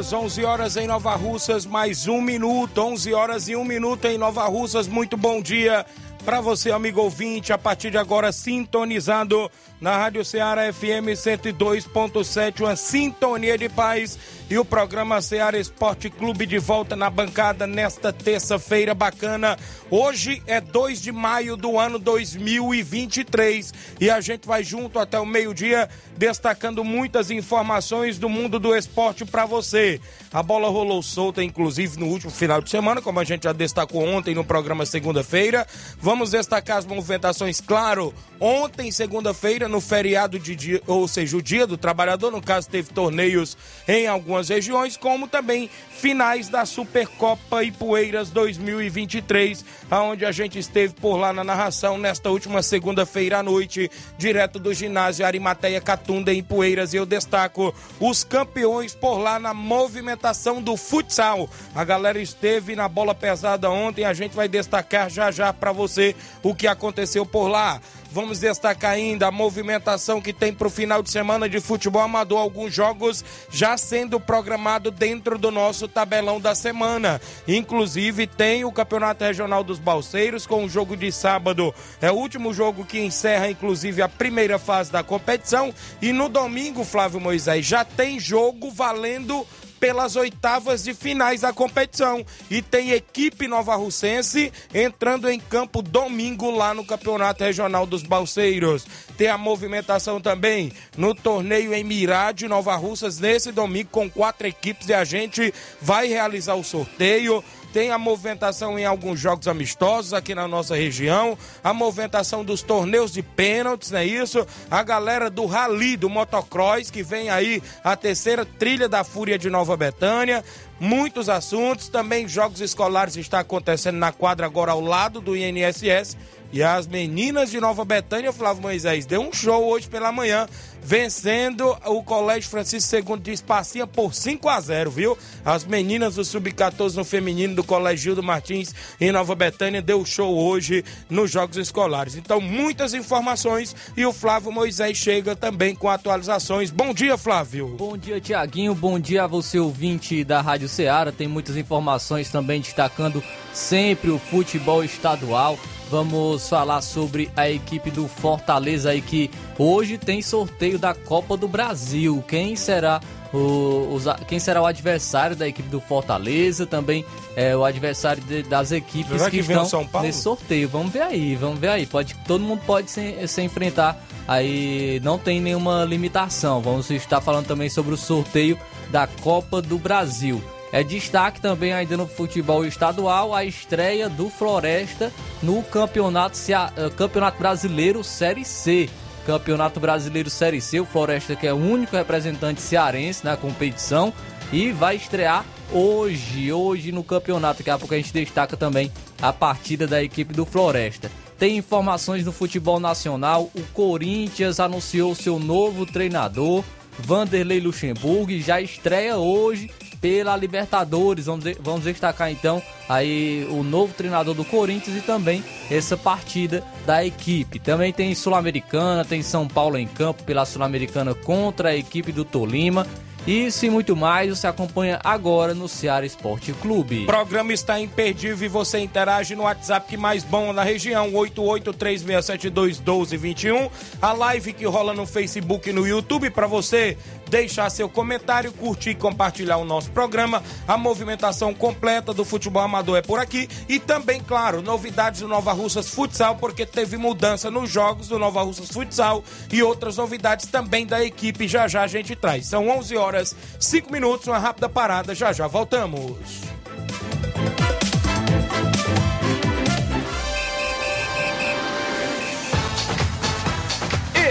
Horas, 11 horas em Nova Russas, mais um minuto, 11 horas e um minuto em Nova Russas. Muito bom dia para você, amigo ouvinte, a partir de agora sintonizado na Rádio Ceará FM 102.7, uma sintonia de paz e o programa Ceará Esporte Clube de volta na bancada nesta terça-feira bacana. Hoje é 2 de maio do ano 2023 e a gente vai junto até o meio-dia destacando muitas informações do mundo do esporte para você. A bola rolou solta, inclusive no último final de semana, como a gente já destacou ontem no programa segunda-feira. Vamos destacar as movimentações, claro, ontem, segunda-feira, no feriado de dia, ou seja, o dia do trabalhador, no caso teve torneios em algumas regiões, como também finais da Supercopa Ipueiras 2023, aonde a gente esteve por lá na narração nesta última segunda-feira à noite, direto do ginásio Arimateia Catunda em Poeiras, e eu destaco os campeões por lá na movimentação do futsal. A galera esteve na bola pesada ontem, a gente vai destacar já já para você o que aconteceu por lá. Vamos destacar ainda a movimentação que tem para o final de semana de futebol amador. Alguns jogos já sendo programados dentro do nosso tabelão da semana. Inclusive, tem o Campeonato Regional dos Balseiros com o jogo de sábado. É o último jogo que encerra, inclusive, a primeira fase da competição. E no domingo, Flávio Moisés, já tem jogo valendo pelas oitavas de finais da competição. E tem equipe nova russense entrando em campo domingo lá no Campeonato Regional dos Balseiros. Tem a movimentação também no torneio em Mirade, Nova Russas, nesse domingo, com quatro equipes e a gente vai realizar o sorteio tem a movimentação em alguns jogos amistosos aqui na nossa região, a movimentação dos torneios de pênaltis, não é isso? A galera do Rally, do Motocross, que vem aí a terceira trilha da Fúria de Nova Betânia, muitos assuntos, também jogos escolares está acontecendo na quadra agora ao lado do INSS e as meninas de Nova Betânia, Flávio Moisés, deu um show hoje pela manhã, vencendo o Colégio Francisco II de Espacinha por 5 a 0 viu? As meninas do Sub-14 no feminino do Colégio Gildo Martins em Nova Betânia deu show hoje nos Jogos Escolares. Então, muitas informações e o Flávio Moisés chega também com atualizações. Bom dia, Flávio. Bom dia, Tiaguinho. Bom dia a você, ouvinte da Rádio Ceará. Tem muitas informações também destacando sempre o futebol estadual. Vamos falar sobre a equipe do Fortaleza aí que hoje tem sorteio da Copa do Brasil. Quem será o, os, quem será o adversário da equipe do Fortaleza? Também é o adversário de, das equipes Será que, que estão São Paulo? nesse sorteio. Vamos ver aí, vamos ver aí. Pode, todo mundo pode se, se enfrentar. Aí não tem nenhuma limitação. Vamos estar falando também sobre o sorteio da Copa do Brasil. É destaque também ainda no futebol estadual a estreia do Floresta no Campeonato, eh, Campeonato Brasileiro Série C. Campeonato Brasileiro Série C, o Floresta que é o único representante cearense na competição e vai estrear hoje, hoje no campeonato. Daqui a pouco a gente destaca também a partida da equipe do Floresta. Tem informações do futebol nacional. O Corinthians anunciou seu novo treinador, Vanderlei Luxemburgo, e já estreia hoje pela Libertadores. Vamos, de- vamos destacar então aí o novo treinador do Corinthians e também essa partida da equipe. Também tem Sul-Americana, tem São Paulo em campo pela Sul-Americana contra a equipe do Tolima. Isso e muito mais você acompanha agora no Ceará Esporte Clube. O programa está imperdível e você interage no WhatsApp que mais bom na região, 8836721221. A live que rola no Facebook e no YouTube para você deixar seu comentário, curtir e compartilhar o nosso programa. A movimentação completa do futebol amador é por aqui. E também, claro, novidades do Nova Russas Futsal, porque teve mudança nos jogos do Nova Russas Futsal e outras novidades também da equipe. Já já a gente traz. São 11 horas, 5 minutos, uma rápida parada. Já já voltamos.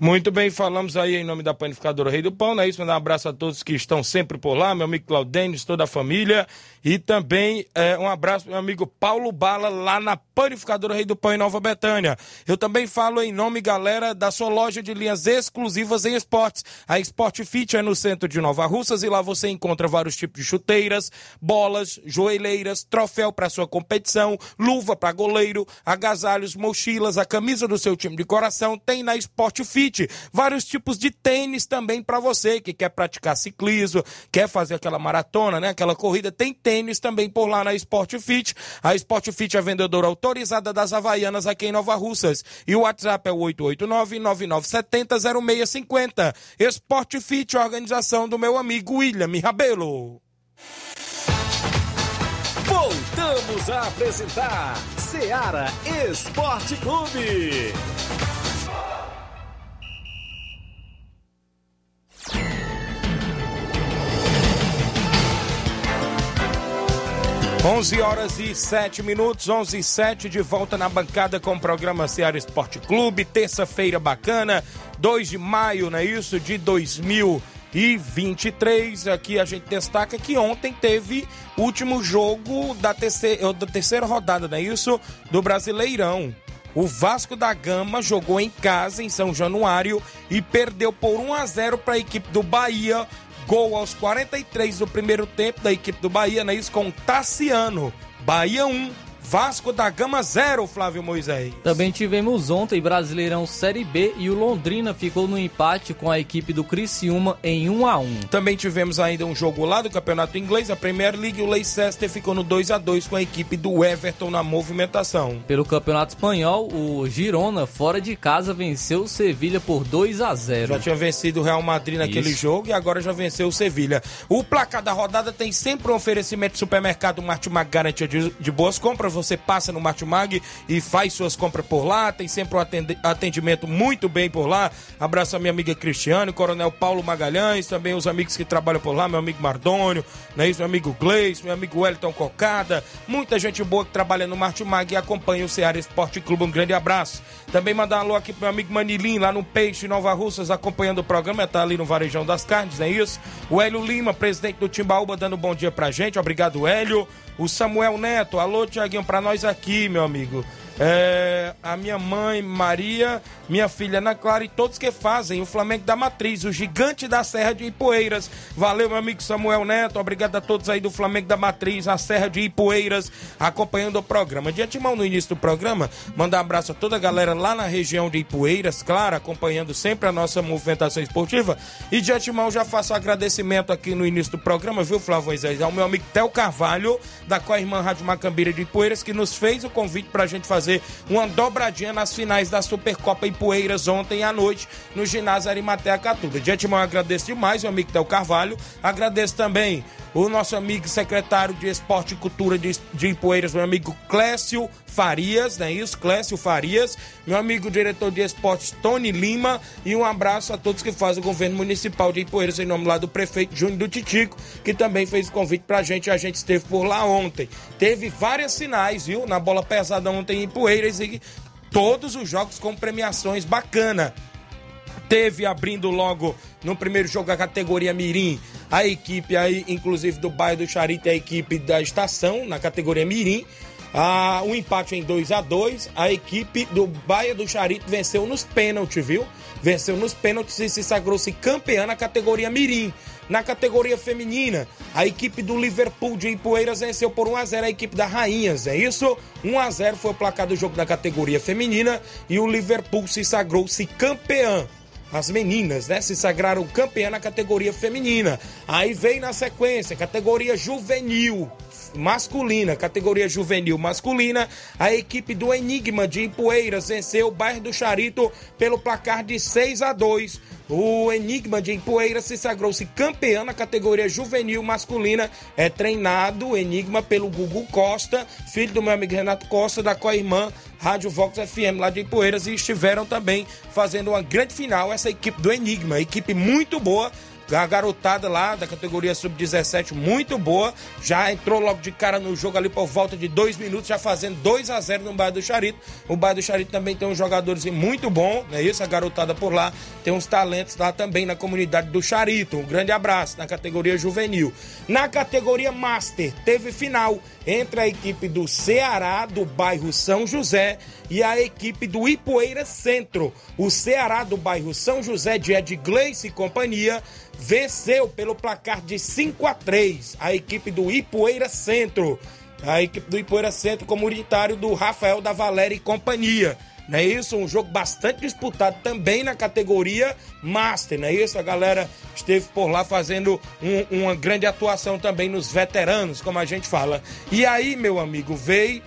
Muito bem, falamos aí em nome da Panificadora Rei do Pão, não é isso? Mandar um abraço a todos que estão sempre por lá, meu amigo Claudênis, toda a família. E também é, um abraço pro meu amigo Paulo Bala, lá na Panificadora Rei do Pão, em Nova Betânia. Eu também falo em nome, galera, da sua loja de linhas exclusivas em esportes. A Sport Fit é no centro de Nova Russas e lá você encontra vários tipos de chuteiras, bolas, joelheiras, troféu para sua competição, luva para goleiro, agasalhos, mochilas, a camisa do seu time de coração. Tem na Sport Fit vários tipos de tênis também para você que quer praticar ciclismo, quer fazer aquela maratona, né? Aquela corrida. Tem tênis também por lá na Sport Fit. A Sport Fit é a vendedora autorizada das Havaianas aqui em Nova Russas. E o WhatsApp é o 889-9970-0650. Sport Fit, organização do meu amigo William Rabelo. Voltamos a apresentar Seara Esporte Clube. 11 horas e 7 minutos, 11 e 7, de volta na bancada com o programa Ceará Esporte Clube. Terça-feira bacana, 2 de maio, não é isso? De 2023. Aqui a gente destaca que ontem teve último jogo da terceira, da terceira rodada, não é isso? Do Brasileirão. O Vasco da Gama jogou em casa, em São Januário, e perdeu por 1 a 0 para a equipe do Bahia Gol aos 43 do primeiro tempo da equipe do Bahia, não é isso? Com Tassiano. Bahia 1, Vasco da Gama 0, Flávio Moisés. Também tivemos ontem Brasileirão Série B e o Londrina ficou no empate com a equipe do Criciúma em 1 a 1. Também tivemos ainda um jogo lá do Campeonato Inglês, a Premier League, o Leicester ficou no 2 a 2 com a equipe do Everton na movimentação. Pelo Campeonato Espanhol, o Girona fora de casa venceu o Sevilha por 2 a 0. Já tinha vencido o Real Madrid naquele Isso. jogo e agora já venceu o Sevilha. O placar da rodada tem sempre um oferecimento do supermercado Martimag garantia de, de boas compras. Você passa no Martimag e faz suas compras por lá. Tem sempre um atendimento muito bem por lá. Abraço a minha amiga Cristiane, Coronel Paulo Magalhães, também os amigos que trabalham por lá, meu amigo Mardônio, não é isso? meu amigo Gleis, meu amigo Wellington Cocada. Muita gente boa que trabalha no Martimag e acompanha o Ceará Esporte Clube. Um grande abraço. Também mandar um alô aqui pro meu amigo Manilim, lá no Peixe, Nova Russas, acompanhando o programa. Tá ali no Varejão das Carnes, não é isso? O Hélio Lima, presidente do Timbaúba, dando um bom dia pra gente. Obrigado, Hélio. O Samuel Neto, alô, Tiaguinho, pra nós aqui, meu amigo. É, a minha mãe, Maria, minha filha Ana Clara e todos que fazem o Flamengo da Matriz, o gigante da Serra de Ipueiras. Valeu, meu amigo Samuel Neto, obrigado a todos aí do Flamengo da Matriz, a Serra de Ipueiras, acompanhando o programa. De antemão, no início do programa, mandar um abraço a toda a galera lá na região de Ipueiras, claro, acompanhando sempre a nossa movimentação esportiva. E de antemão, já faço agradecimento aqui no início do programa, viu, Flávio Moisés, ao meu amigo Theo Carvalho, da Coirmã Rádio Macambira de Ipueiras, que nos fez o convite pra gente fazer uma dobradinha nas finais da Supercopa Ipueiras ontem à noite no ginásio Arimatea Catuba. De antemão, agradeço demais, meu amigo Theo Carvalho. Agradeço também o nosso amigo secretário de Esporte e Cultura de, de Ipueiras, meu amigo Clécio Farias, não é isso? Clécio Farias, meu amigo diretor de esportes Tony Lima e um abraço a todos que fazem o governo municipal de Ipueiras, em nome lá do prefeito Júnior do Titico, que também fez o convite pra gente, a gente esteve por lá ontem. Teve várias sinais, viu? Na bola pesada ontem em Ipueiras e todos os jogos com premiações bacana. Teve abrindo logo no primeiro jogo a categoria Mirim, a equipe aí, inclusive do bairro do Charito, a equipe da estação, na categoria Mirim. Ah, um empate em 2 a 2 A equipe do Baia do Charito venceu nos pênaltis, viu? Venceu nos pênaltis e se sagrou-se campeã na categoria Mirim. Na categoria feminina, a equipe do Liverpool de Ipueiras venceu por 1 a 0 a equipe da Rainhas, é isso? 1 a 0 foi o placar do jogo da categoria feminina e o Liverpool se sagrou-se campeã as meninas, né, se sagraram campeã na categoria feminina. Aí vem na sequência, categoria juvenil masculina, categoria juvenil masculina, a equipe do Enigma de Ipueiras venceu o bairro do Charito pelo placar de 6 a 2. O Enigma de Ipueiras se sagrou-se campeão na categoria juvenil masculina. É treinado o Enigma pelo Gugu Costa, filho do meu amigo Renato Costa, da co-irmã Rádio Vox FM lá de Ipueiras. E estiveram também fazendo uma grande final essa equipe do Enigma. Equipe muito boa a garotada lá da categoria sub-17, muito boa. Já entrou logo de cara no jogo ali por volta de dois minutos, já fazendo 2 a 0 no bairro do Charito. O bairro do Charito também tem uns jogadores muito bom, não é isso? A garotada por lá tem uns talentos lá também na comunidade do Charito. Um grande abraço na categoria juvenil. Na categoria Master, teve final entre a equipe do Ceará, do bairro São José, e a equipe do Ipueira Centro. O Ceará do bairro São José, de Ed Gleice e companhia, venceu pelo placar de 5 a 3 a equipe do Ipueira Centro. A equipe do Ipueira Centro comunitário do Rafael da Valéria e companhia. Não é isso? Um jogo bastante disputado também na categoria Master, não é isso? A galera esteve por lá fazendo um, uma grande atuação também nos veteranos, como a gente fala. E aí, meu amigo, veio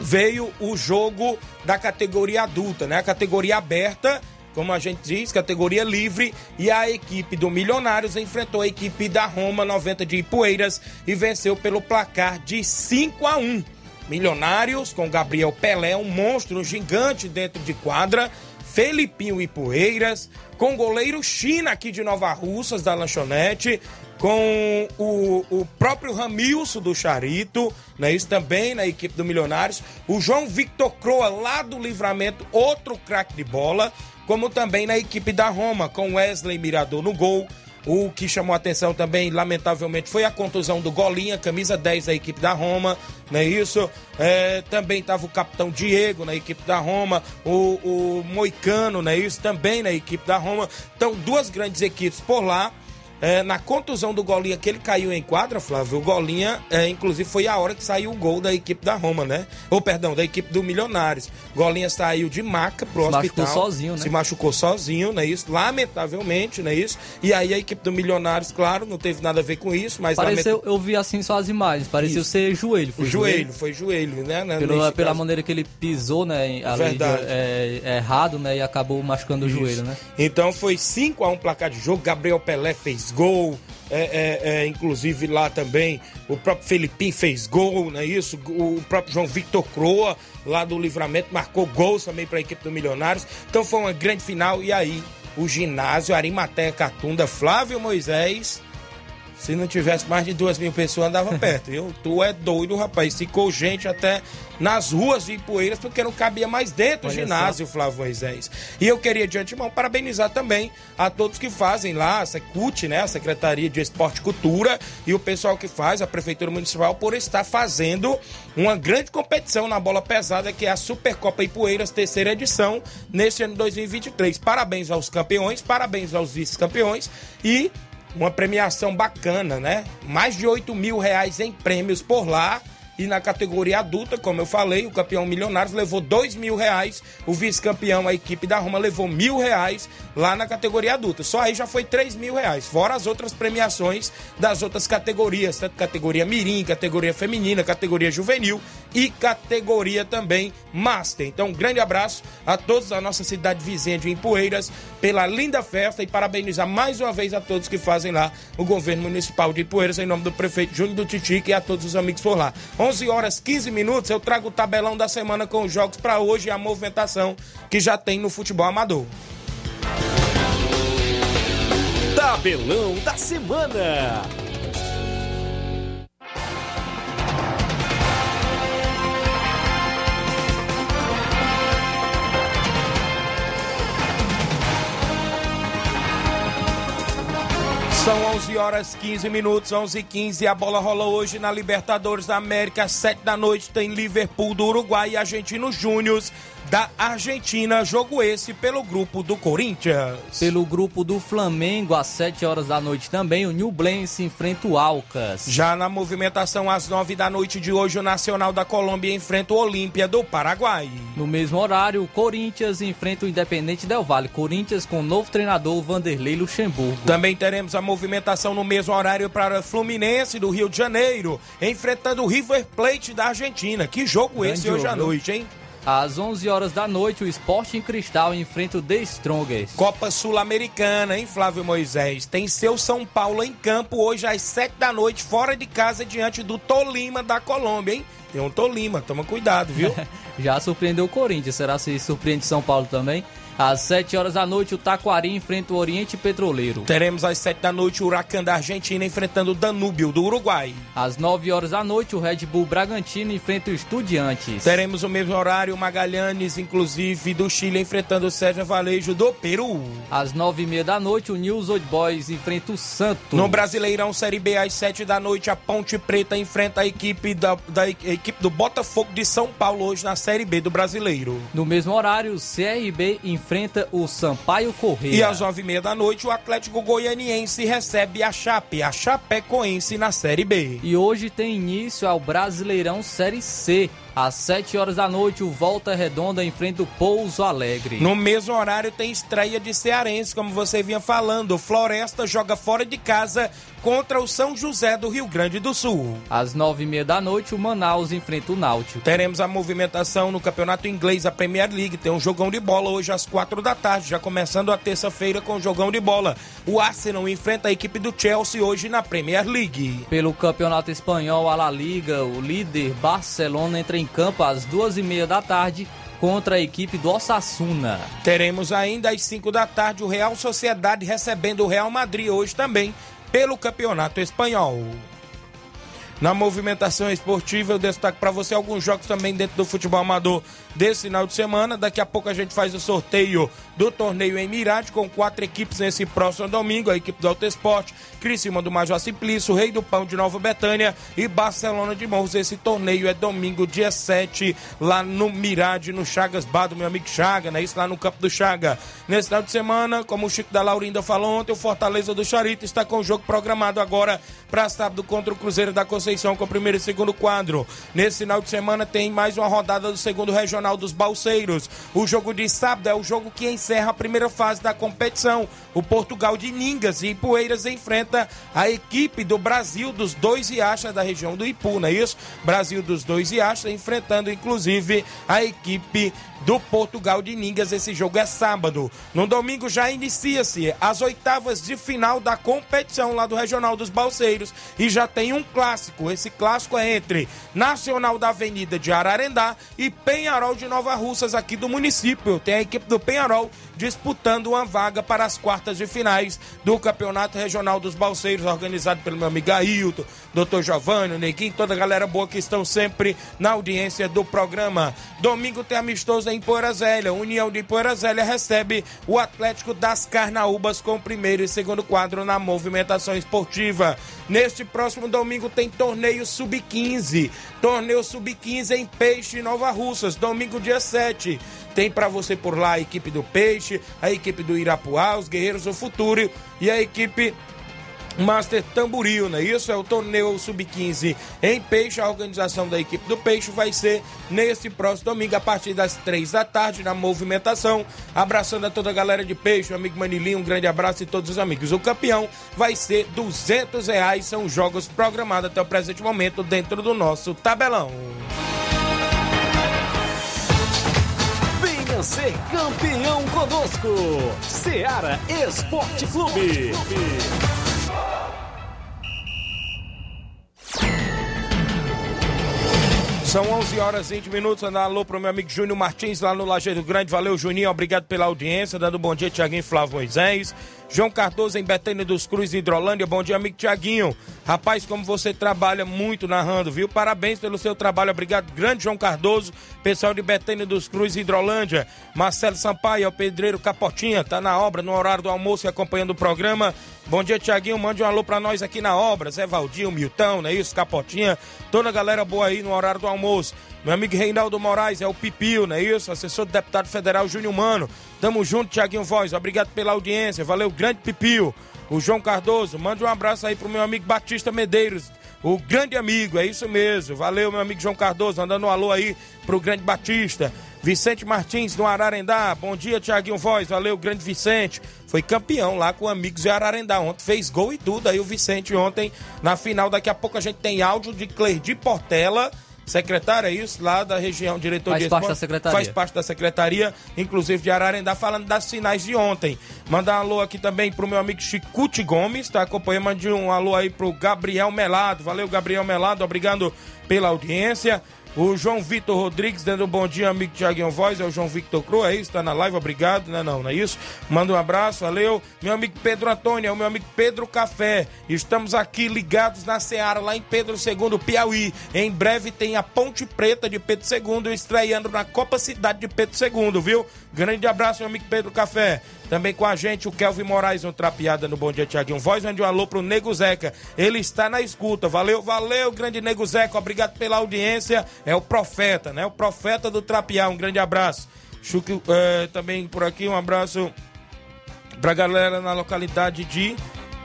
veio o jogo da categoria adulta, né? A categoria aberta como a gente diz, categoria livre, e a equipe do Milionários enfrentou a equipe da Roma 90 de Ipueiras e venceu pelo placar de 5 a 1. Milionários com Gabriel Pelé, um monstro gigante dentro de quadra, Felipinho Ipueiras, com goleiro China aqui de Nova Russas da lanchonete, com o, o próprio Ramilson do Charito, né, isso também na equipe do Milionários, o João Victor Croa lá do Livramento, outro craque de bola, como também na equipe da Roma, com Wesley Mirador no gol. O que chamou atenção também, lamentavelmente, foi a contusão do Golinha, camisa 10 da equipe da Roma, não é isso? É, também estava o capitão Diego na equipe da Roma, o, o Moicano, não é isso? Também na equipe da Roma. Então, duas grandes equipes por lá. É, na contusão do Golinha, que ele caiu em quadra, Flávio, o Golinha, é, inclusive, foi a hora que saiu o gol da equipe da Roma, né? Ou, perdão, da equipe do Milionários. Golinha saiu de maca pro Se hospital. machucou sozinho, né? Se machucou sozinho, não é isso? Lamentavelmente, não é isso? E aí a equipe do Milionários, claro, não teve nada a ver com isso, mas... Pareceu, eu vi assim só as imagens, pareceu Isso. ser joelho. Foi Joelho, foi joelho, né? né? Pelo- pela caso. maneira que ele pisou, né? de- Verdade. é, é, errado, né? E acabou machucando o joelho, né? Então foi 5 a 1 placar de jogo. Gabriel Pelé fez gol. É, é, é, inclusive lá também o próprio Felipinho fez gol, não é isso? O próprio João Victor Croa, lá do Livramento, marcou gols também para a equipe do Milionários. Então foi uma grande final. E aí, o ginásio Arimateia Catunda, Flávio Moisés. Se não tivesse mais de duas mil pessoas, andava perto, viu? Tu é doido, rapaz. Ficou gente até nas ruas de Ipueiras, porque não cabia mais dentro do ginásio, Flávio Moisés. E eu queria, de antemão, parabenizar também a todos que fazem lá, a Secult, né? A Secretaria de Esporte e Cultura, e o pessoal que faz, a Prefeitura Municipal, por estar fazendo uma grande competição na bola pesada, que é a Supercopa Ipueiras, terceira edição, neste ano 2023. Parabéns aos campeões, parabéns aos vice-campeões e uma premiação bacana, né? Mais de 8 mil reais em prêmios por lá. E na categoria adulta, como eu falei, o campeão milionários levou dois mil reais, o vice-campeão, a equipe da Roma, levou mil reais lá na categoria adulta. Só aí já foi três mil reais, fora as outras premiações das outras categorias, tanto categoria mirim, categoria feminina, categoria juvenil e categoria também Master. Então, um grande abraço a todos da nossa cidade vizinha de Ipueiras pela linda festa e parabenizar mais uma vez a todos que fazem lá o governo municipal de Ipueiras em nome do prefeito Júnior do Titique e a todos os amigos por lá. 11 horas 15 minutos, eu trago o tabelão da semana com os jogos para hoje e a movimentação que já tem no futebol amador. Tabelão da semana. São 11 horas 15 minutos, 11 e 15. A bola rola hoje na Libertadores da América, 7 da noite. Tem Liverpool do Uruguai e Argentinos Júnior da Argentina. Jogo esse pelo grupo do Corinthians. Pelo grupo do Flamengo, às 7 horas da noite também, o New Blense enfrenta o Alcas. Já na movimentação, às 9 da noite de hoje, o Nacional da Colômbia enfrenta o Olímpia do Paraguai. No mesmo horário, o Corinthians enfrenta o Independente Del Valle. Corinthians com o novo treinador Vanderlei Luxemburgo. Também teremos a movimentação no mesmo horário para Fluminense do Rio de Janeiro, enfrentando o River Plate da Argentina. Que jogo Grande esse hoje jogo, à noite, hein? Às 11 horas da noite, o Sporting Cristal enfrenta o The Strongest. Copa Sul-Americana, hein, Flávio Moisés? Tem seu São Paulo em campo hoje às 7 da noite, fora de casa, diante do Tolima da Colômbia, hein? Tem um Tolima, toma cuidado, viu? Já surpreendeu o Corinthians, será se surpreende São Paulo também? Às 7 horas da noite, o Taquari enfrenta o Oriente Petroleiro. Teremos às 7 da noite o Huracan da Argentina enfrentando o Danúbio do Uruguai. Às 9 horas da noite, o Red Bull Bragantino enfrenta o Estudiantes. Teremos o mesmo horário o Magalhães, inclusive, do Chile enfrentando o Sérgio Valejo do Peru. Às 9 e meia da noite, o News Old Boys enfrenta o Santos. No Brasileirão Série B, às 7 da noite, a Ponte Preta enfrenta a equipe, da, da a equipe do Botafogo de São Paulo hoje na Série B do Brasileiro. No mesmo horário, o CRB enfrenta o Sampaio Correia. E às nove e meia da noite, o Atlético Goianiense recebe a Chape, a Chapecoense na Série B. E hoje tem início ao Brasileirão Série C. Às 7 horas da noite, o Volta Redonda enfrenta o Pouso Alegre. No mesmo horário tem estreia de Cearense, como você vinha falando. O Floresta joga fora de casa contra o São José do Rio Grande do Sul. Às 9 e meia da noite, o Manaus enfrenta o Náutico. Teremos a movimentação no Campeonato Inglês, a Premier League. Tem um jogão de bola hoje às quatro da tarde, já começando a terça-feira com o jogão de bola. O Arsenal enfrenta a equipe do Chelsea hoje na Premier League. Pelo Campeonato Espanhol, a La Liga, o líder Barcelona entra em campo às duas e meia da tarde contra a equipe do Osasuna. Teremos ainda às 5 da tarde o Real Sociedade recebendo o Real Madrid hoje também pelo Campeonato Espanhol. Na movimentação esportiva, eu destaco para você alguns jogos também dentro do futebol amador desse final de semana. Daqui a pouco a gente faz o sorteio do torneio em Mirade com quatro equipes nesse próximo domingo: a equipe do Alto Esporte, Criciúma do Major Simplício, Rei do Pão de Nova Betânia e Barcelona de Morros. Esse torneio é domingo, dia 7, lá no Mirade, no Chagas Bar do meu amigo Chaga, né? Isso lá no Campo do Chaga. Nesse final de semana, como o Chico da Laurinda falou ontem, o Fortaleza do Charito está com o jogo programado agora para sábado contra o Cruzeiro da Conceição com o primeiro e segundo quadro. Nesse final de semana tem mais uma rodada do segundo regional dos Balseiros. O jogo de sábado é o jogo que encerra a primeira fase da competição. O Portugal de Ningas e Ipueiras enfrenta a equipe do Brasil dos dois Riachas da região do Ipu, não é isso? Brasil dos dois Riachas enfrentando inclusive a equipe do Portugal de Ningas. Esse jogo é sábado. No domingo já inicia-se as oitavas de final da competição lá do Regional dos Balseiros e já tem um clássico. Esse clássico é entre Nacional da Avenida de Ararendá e Penharol de Nova Russas aqui do município. Tem a equipe do Penharol disputando uma vaga para as quartas de finais do Campeonato Regional dos Balseiros, organizado pelo meu amigo Ailton, Dr. Giovanni, Neguinho, toda a galera boa que estão sempre na audiência do programa. Domingo tem amistoso em Poeira Zélia. União de Poeira Zélia recebe o Atlético das Carnaúbas com o primeiro e segundo quadro na movimentação esportiva. Neste próximo domingo tem torneio sub-15. Torneio sub-15 em Peixe, Nova Russas, domingo dia 7. Tem para você por lá a equipe do Peixe, a equipe do Irapuá, os Guerreiros do Futuro e a equipe Master Tamboril, né? Isso é o torneio sub-15 em Peixe. A organização da equipe do Peixe vai ser neste próximo domingo, a partir das três da tarde, na movimentação. Abraçando a toda a galera de Peixe, o amigo Manilinho, um grande abraço e todos os amigos. O campeão vai ser 200 reais. São jogos programados até o presente momento dentro do nosso tabelão. Ser campeão conosco. Seara Esporte Clube. São 11 horas e 20 minutos. Andar alô pro meu amigo Júnior Martins lá no Lajeiro Grande. Valeu, Juninho. Obrigado pela audiência. Dando bom dia, Tiaguinho Flávio Moisés. João Cardoso em Betânia dos Cruz, Hidrolândia. Bom dia, amigo Tiaguinho. Rapaz, como você trabalha muito narrando, viu? Parabéns pelo seu trabalho. Obrigado, grande João Cardoso. Pessoal de Betânia dos Cruz, Hidrolândia. Marcelo Sampaio, é o pedreiro Capotinha. Tá na obra, no horário do almoço e acompanhando o programa. Bom dia, Tiaguinho. Mande um alô pra nós aqui na obra. Zé Valdinho, Milton, não é isso? Capotinha. Toda a galera boa aí no horário do almoço. Meu amigo Reinaldo Moraes, é o Pipio, não é isso? Assessor do deputado federal Júnior Mano. Tamo junto, Tiaguinho Voz. Obrigado pela audiência. Valeu, grande Pipio. O João Cardoso, mande um abraço aí pro meu amigo Batista Medeiros. O grande amigo, é isso mesmo. Valeu, meu amigo João Cardoso, mandando um alô aí pro grande Batista. Vicente Martins, do Ararendá. Bom dia, Tiaguinho Voz. Valeu, grande Vicente. Foi campeão lá com amigos de Ararendá. Ontem fez gol e tudo. Aí o Vicente ontem, na final, daqui a pouco a gente tem áudio de Clerdi Portela secretária, é isso? Lá da região, diretor Faz de parte esporte, da secretaria. Faz parte da secretaria, inclusive de Ararendá, falando das finais de ontem. Mandar um alô aqui também pro meu amigo Chicute Gomes, tá acompanhando, mande um alô aí pro Gabriel Melado. Valeu, Gabriel Melado, obrigado pela audiência. O João Vitor Rodrigues dando um bom dia, amigo Tiaguinho Voz, é o João Victor Cruz, é isso? Tá na live, obrigado, não, não, não é isso? Manda um abraço, valeu. Meu amigo Pedro Antônio, é o meu amigo Pedro Café. Estamos aqui ligados na Seara, lá em Pedro II, Piauí. Em breve tem a Ponte Preta de Pedro II estreando na Copa Cidade de Pedro II, viu? Grande abraço, meu amigo Pedro Café. Também com a gente o Kelvin Moraes, um trapeada no Bom Dia Tiaguinho. Voz mande um alô pro Nego Zeca. Ele está na escuta. Valeu, valeu, grande Nego Zeca. Obrigado pela audiência. É o profeta, né? O profeta do trapear. Um grande abraço. Chuque, eh, também por aqui um abraço pra galera na localidade de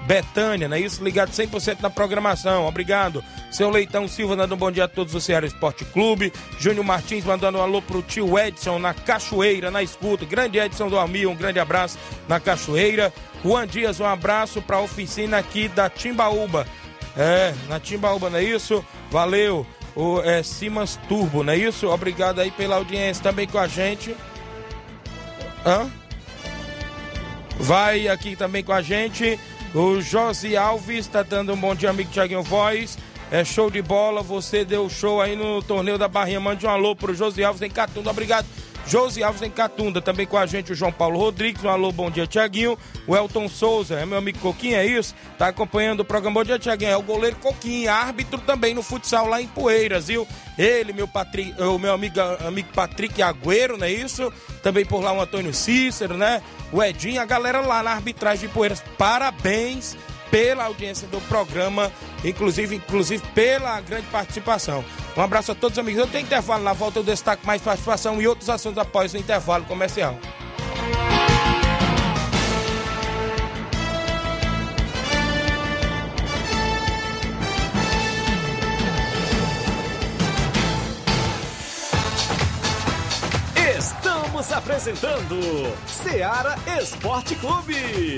Betânia, não é isso? Ligado 100% na programação, obrigado. Seu Leitão Silva dando um bom dia a todos do Ceará Esporte Clube. Júnior Martins mandando um alô pro tio Edson na Cachoeira, na escuta. Grande Edson do Almir, um grande abraço na Cachoeira. Juan Dias, um abraço pra oficina aqui da Timbaúba. É, na Timbaúba, não é isso? Valeu. O é, Simas Turbo, não é isso? Obrigado aí pela audiência também com a gente. Hã? Vai aqui também com a gente. O Josi Alves está dando um bom dia, amigo Tiaguinho Voz. É show de bola. Você deu show aí no torneio da Barrinha. Mande um alô pro Josi Alves em Catunda. Obrigado. Josi Alves em Catunda. Também com a gente o João Paulo Rodrigues. Um alô, bom dia, Tiaguinho. O Elton Souza, é meu amigo Coquinho, é isso? Tá acompanhando o programa Bom Dia, Tiaguinho. É o goleiro Coquinho, árbitro também no futsal lá em Poeiras, viu? Ele, meu, Patri... o meu amigo, amigo Patrick Agüero, não é isso? Também por lá o Antônio Cícero, né? O Edinho, a galera lá na arbitragem de Poeiras. Parabéns pela audiência do programa, inclusive, inclusive pela grande participação. Um abraço a todos os amigos. Eu tenho intervalo na volta, eu destaco mais participação e outros assuntos após o intervalo comercial. Estamos apresentando Seara Esporte Clube.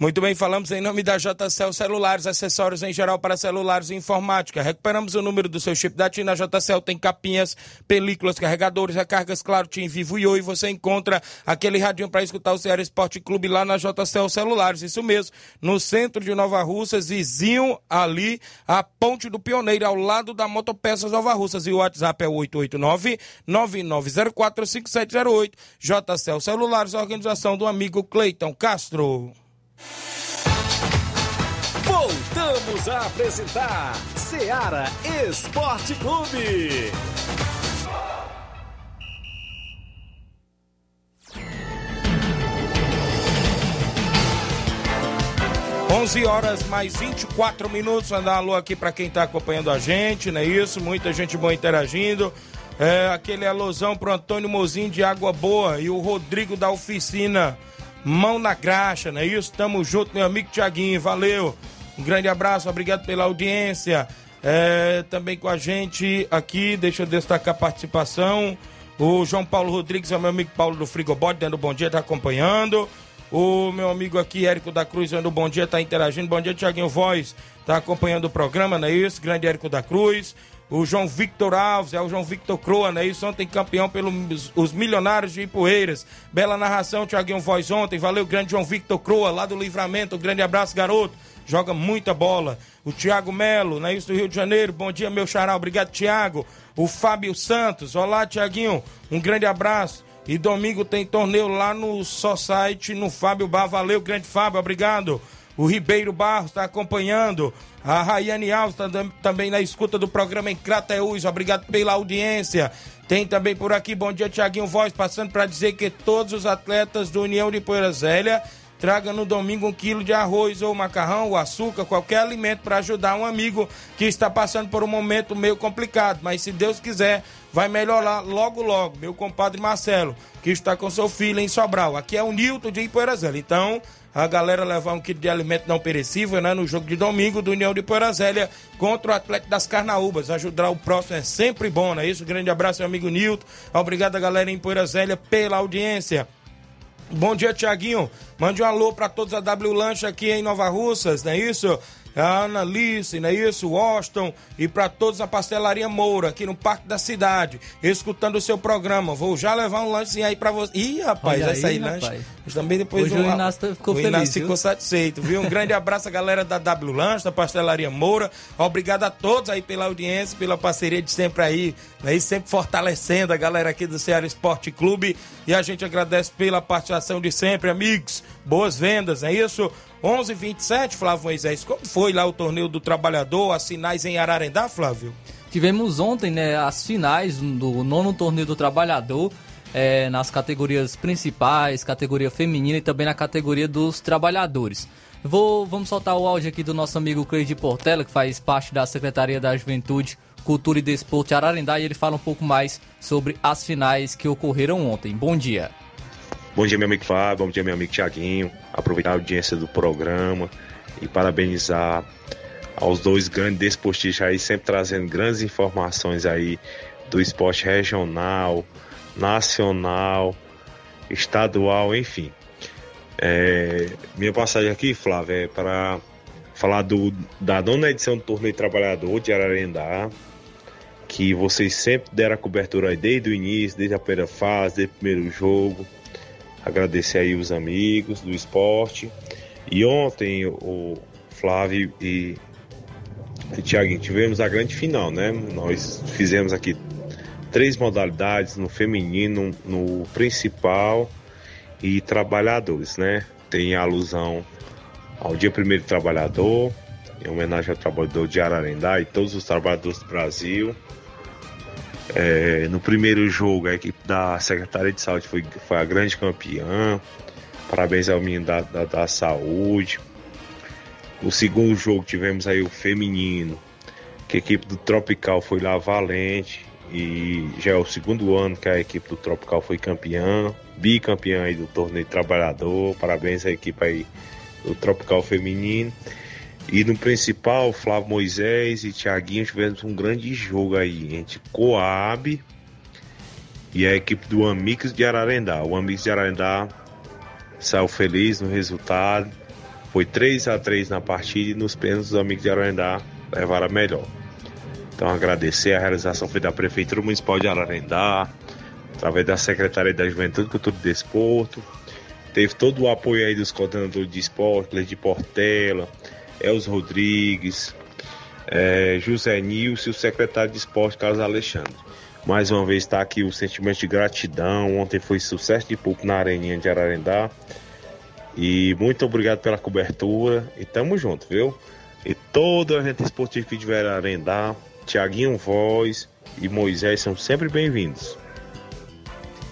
Muito bem, falamos em nome da JCL Celulares, acessórios em geral para celulares e informática. Recuperamos o número do seu chip da TIM. Na JCL tem capinhas, películas, carregadores, recargas, claro, TIM Vivo e Oi. Você encontra aquele radinho para escutar o Ceará Esporte Clube lá na JCL Celulares. Isso mesmo, no centro de Nova Russas, vizinho ali, a Ponte do Pioneiro, ao lado da Motopeças Nova Russas. E o WhatsApp é 889-9904-5708. JCL Celulares, organização do amigo Cleiton Castro. Voltamos a apresentar Seara Esporte Clube. 11 horas mais 24 minutos. andar alô aqui para quem está acompanhando a gente, não é isso? Muita gente boa interagindo. É, aquele alusão pro Antônio Mozinho de Água Boa e o Rodrigo da Oficina. Mão na Graxa, não é isso? Tamo junto, meu amigo Tiaguinho, valeu. Um grande abraço, obrigado pela audiência. É, também com a gente aqui, deixa eu destacar a participação. O João Paulo Rodrigues é o meu amigo Paulo do Frigobode, dando bom dia, tá acompanhando. O meu amigo aqui, Érico da Cruz, dando bom dia, tá interagindo. Bom dia, Tiaguinho Voz, tá acompanhando o programa, não é isso? Grande Érico da Cruz. O João Victor Alves, é o João Victor Croa, né? Isso ontem campeão pelos os milionários de Ipueiras. Bela narração, Tiaguinho Voz ontem. Valeu, grande João Victor Croa, lá do Livramento. Um grande abraço, garoto. Joga muita bola. O Tiago Melo, né? Isso do Rio de Janeiro. Bom dia, meu xará. Obrigado, Tiago. O Fábio Santos. Olá, Tiaguinho. Um grande abraço. E domingo tem torneio lá no Society, no Fábio Bar. Valeu, grande Fábio. Obrigado. O Ribeiro Barros está acompanhando. A Rayane Alves está também na escuta do programa em Crateús. Obrigado pela audiência. Tem também por aqui, bom dia, Tiaguinho Voz, passando para dizer que todos os atletas do União de Poeira Zélia tragam no domingo um quilo de arroz ou macarrão ou açúcar, qualquer alimento para ajudar um amigo que está passando por um momento meio complicado. Mas se Deus quiser, vai melhorar logo, logo. Meu compadre Marcelo, que está com seu filho em Sobral. Aqui é o Nilton de Ipoeirazélia. Então, a galera levar um quilo de alimento não perecível, né? No jogo de domingo do União de Poeirazélia contra o Atlético das Carnaúbas. Ajudar o próximo é sempre bom, não é isso? Grande abraço, meu amigo Nilton. Obrigado galera em Poeirazélia pela audiência. Bom dia, Tiaguinho. Mande um alô para todos a W Lanche aqui em Nova Russas, não é isso? A Ana Alice, não é isso? Washington e para todos a Pastelaria Moura, aqui no Parque da Cidade, escutando o seu programa. Vou já levar um lanche aí para você. Ih, rapaz, vai sair lanche. Mas também depois Hoje um... o Inácio ficou o Inácio ficou satisfeito, viu? Um grande abraço à galera da W Lanche, da Pastelaria Moura. Obrigado a todos aí pela audiência, pela parceria de sempre aí, né? sempre fortalecendo a galera aqui do Ceará Esporte Clube. E a gente agradece pela participação de sempre, amigos. Boas vendas, é isso? 11 27 Flávio Moisés. Como foi lá o torneio do trabalhador, as finais em Ararendá, Flávio? Tivemos ontem né, as finais do nono torneio do trabalhador. É, nas categorias principais, categoria feminina e também na categoria dos trabalhadores. Vou, vamos soltar o áudio aqui do nosso amigo Cleide Portela, que faz parte da Secretaria da Juventude, Cultura e Desporto de Ararendá, e ele fala um pouco mais sobre as finais que ocorreram ontem. Bom dia. Bom dia, meu amigo Fábio, bom dia, meu amigo Tiaguinho. Aproveitar a audiência do programa e parabenizar aos dois grandes desportistas aí, sempre trazendo grandes informações aí do esporte regional, nacional, estadual, enfim. É, minha passagem aqui, Flávio, é para falar do, da nona edição do Torneio Trabalhador de Ararendá, que vocês sempre deram a cobertura aí desde o início, desde a primeira fase, desde o primeiro jogo agradecer aí os amigos do esporte. E ontem o Flávio e o Thiago tivemos a grande final, né? Nós fizemos aqui três modalidades no feminino, no principal e trabalhadores, né? Tem alusão ao Dia Primeiro Trabalhador, em homenagem ao trabalhador de Ararendá e todos os trabalhadores do Brasil. É, no primeiro jogo, a equipe da Secretaria de Saúde foi, foi a grande campeã. Parabéns ao menino da, da, da saúde. No segundo jogo tivemos aí o feminino, que a equipe do Tropical foi lá valente. E já é o segundo ano que a equipe do Tropical foi campeã, bicampeã aí do torneio trabalhador. Parabéns à equipe aí do Tropical Feminino. E no principal, Flávio Moisés e Thiaguinho tivemos um grande jogo aí entre Coab e a equipe do Amix de Ararendá. O Amix de Ararendá saiu feliz no resultado. Foi 3 a 3 na partida e nos pênaltis os Amigos de Ararendá levaram a melhor. Então agradecer a realização foi da Prefeitura Municipal de Ararendá, através da Secretaria da Juventude, Cultura e Desporto. Teve todo o apoio aí dos coordenadores de esporte, de Portela, Els Rodrigues, é, José Nilson o secretário de esporte, Carlos Alexandre. Mais uma vez está aqui o sentimento de gratidão. Ontem foi sucesso de público na Areninha de Ararendá. E muito obrigado pela cobertura. E tamo junto, viu? E todo a gente esportivo que tiver Ararendá, Tiaguinho Voz e Moisés são sempre bem-vindos.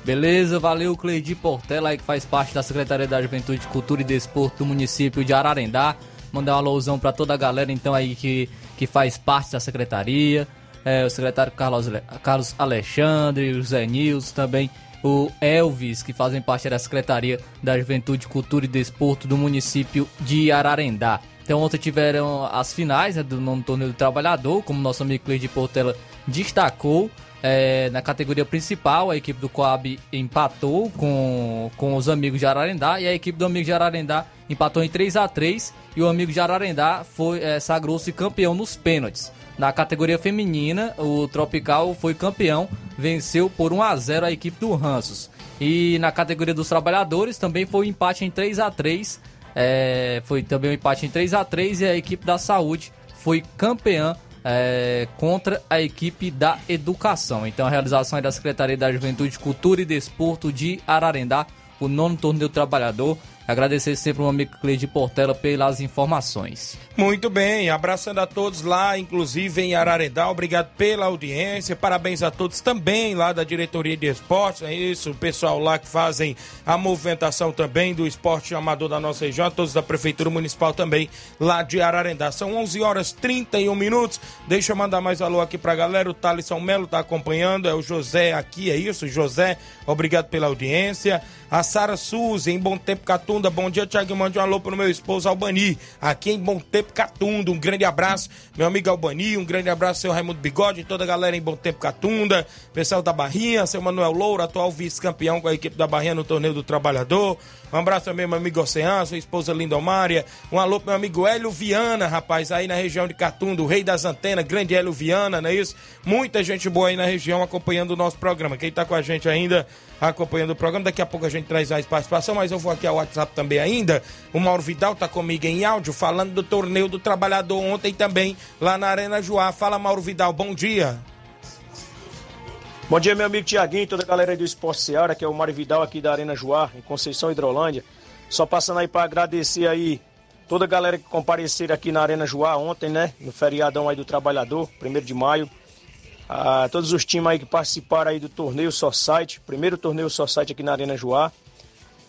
Beleza, valeu Cleidi Portela que faz parte da Secretaria da Juventude, Cultura e Desporto do município de Ararendá. Mandar uma alusão para toda a galera então aí que, que faz parte da secretaria, é, o secretário Carlos, Carlos Alexandre, o Zé Nils, também o Elvis, que fazem parte da Secretaria da Juventude, Cultura e Desporto do município de Ararendá. Então ontem tiveram as finais né, do nono torneio do trabalhador, como nosso amigo Cleide Portela destacou. É, na categoria principal, a equipe do Coab empatou com, com os amigos de Ararendá e a equipe do amigo de Ararendá empatou em 3 a 3 e o amigo de Ararendá foi é, sagrou-se campeão nos pênaltis. Na categoria feminina, o Tropical foi campeão, venceu por 1 a 0 a equipe do Ranços. E na categoria dos trabalhadores também foi um empate em 3 a 3 é, foi também um empate em 3 a 3 e a equipe da saúde foi campeã é, contra a equipe da educação. Então a realização é da Secretaria da Juventude, Cultura e Desporto de Ararendá, o nono torneio do trabalhador. Agradecer sempre o amigo Cleide Portela pelas informações. Muito bem, abraçando a todos lá, inclusive em Ararendá, obrigado pela audiência, parabéns a todos também lá da diretoria de esportes, é isso, o pessoal lá que fazem a movimentação também do esporte amador da nossa região, todos da prefeitura municipal também lá de Ararendá. São 11 horas 31 minutos, deixa eu mandar mais alô aqui pra galera, o Thalisson Melo tá acompanhando, é o José aqui, é isso, José, obrigado pela audiência. A Sara Suzy, em Bom Tempo Catunda. Bom dia, Tiago. Mande um alô pro meu esposo Albani, aqui em Bom Tempo Catunda. Um grande abraço, meu amigo Albani. Um grande abraço, seu Raimundo Bigode, toda a galera em Bom Tempo Catunda. Pessoal da Barrinha, seu Manuel Loura, atual vice-campeão com a equipe da Barrinha no Torneio do Trabalhador. Um abraço também, meu amigo Oceano, sua esposa Lindomária. Um alô pro meu amigo Hélio Viana, rapaz, aí na região de Catunda, o rei das antenas, grande Hélio Viana, não é isso? Muita gente boa aí na região acompanhando o nosso programa. Quem tá com a gente ainda acompanhando o programa, daqui a pouco a gente traz mais participação, mas eu vou aqui ao WhatsApp também ainda. O Mauro Vidal tá comigo em áudio, falando do torneio do trabalhador ontem também, lá na Arena Joá. Fala, Mauro Vidal, bom dia. Bom dia, meu amigo Tiaguinho, toda a galera do Esporte Seara, que é o Mário Vidal aqui da Arena Joá, em Conceição Hidrolândia. Só passando aí para agradecer aí toda a galera que compareceram aqui na Arena Joá ontem, né? No feriadão aí do trabalhador, primeiro de maio. A todos os times aí que participaram aí do torneio Society, primeiro torneio Society aqui na Arena Joá.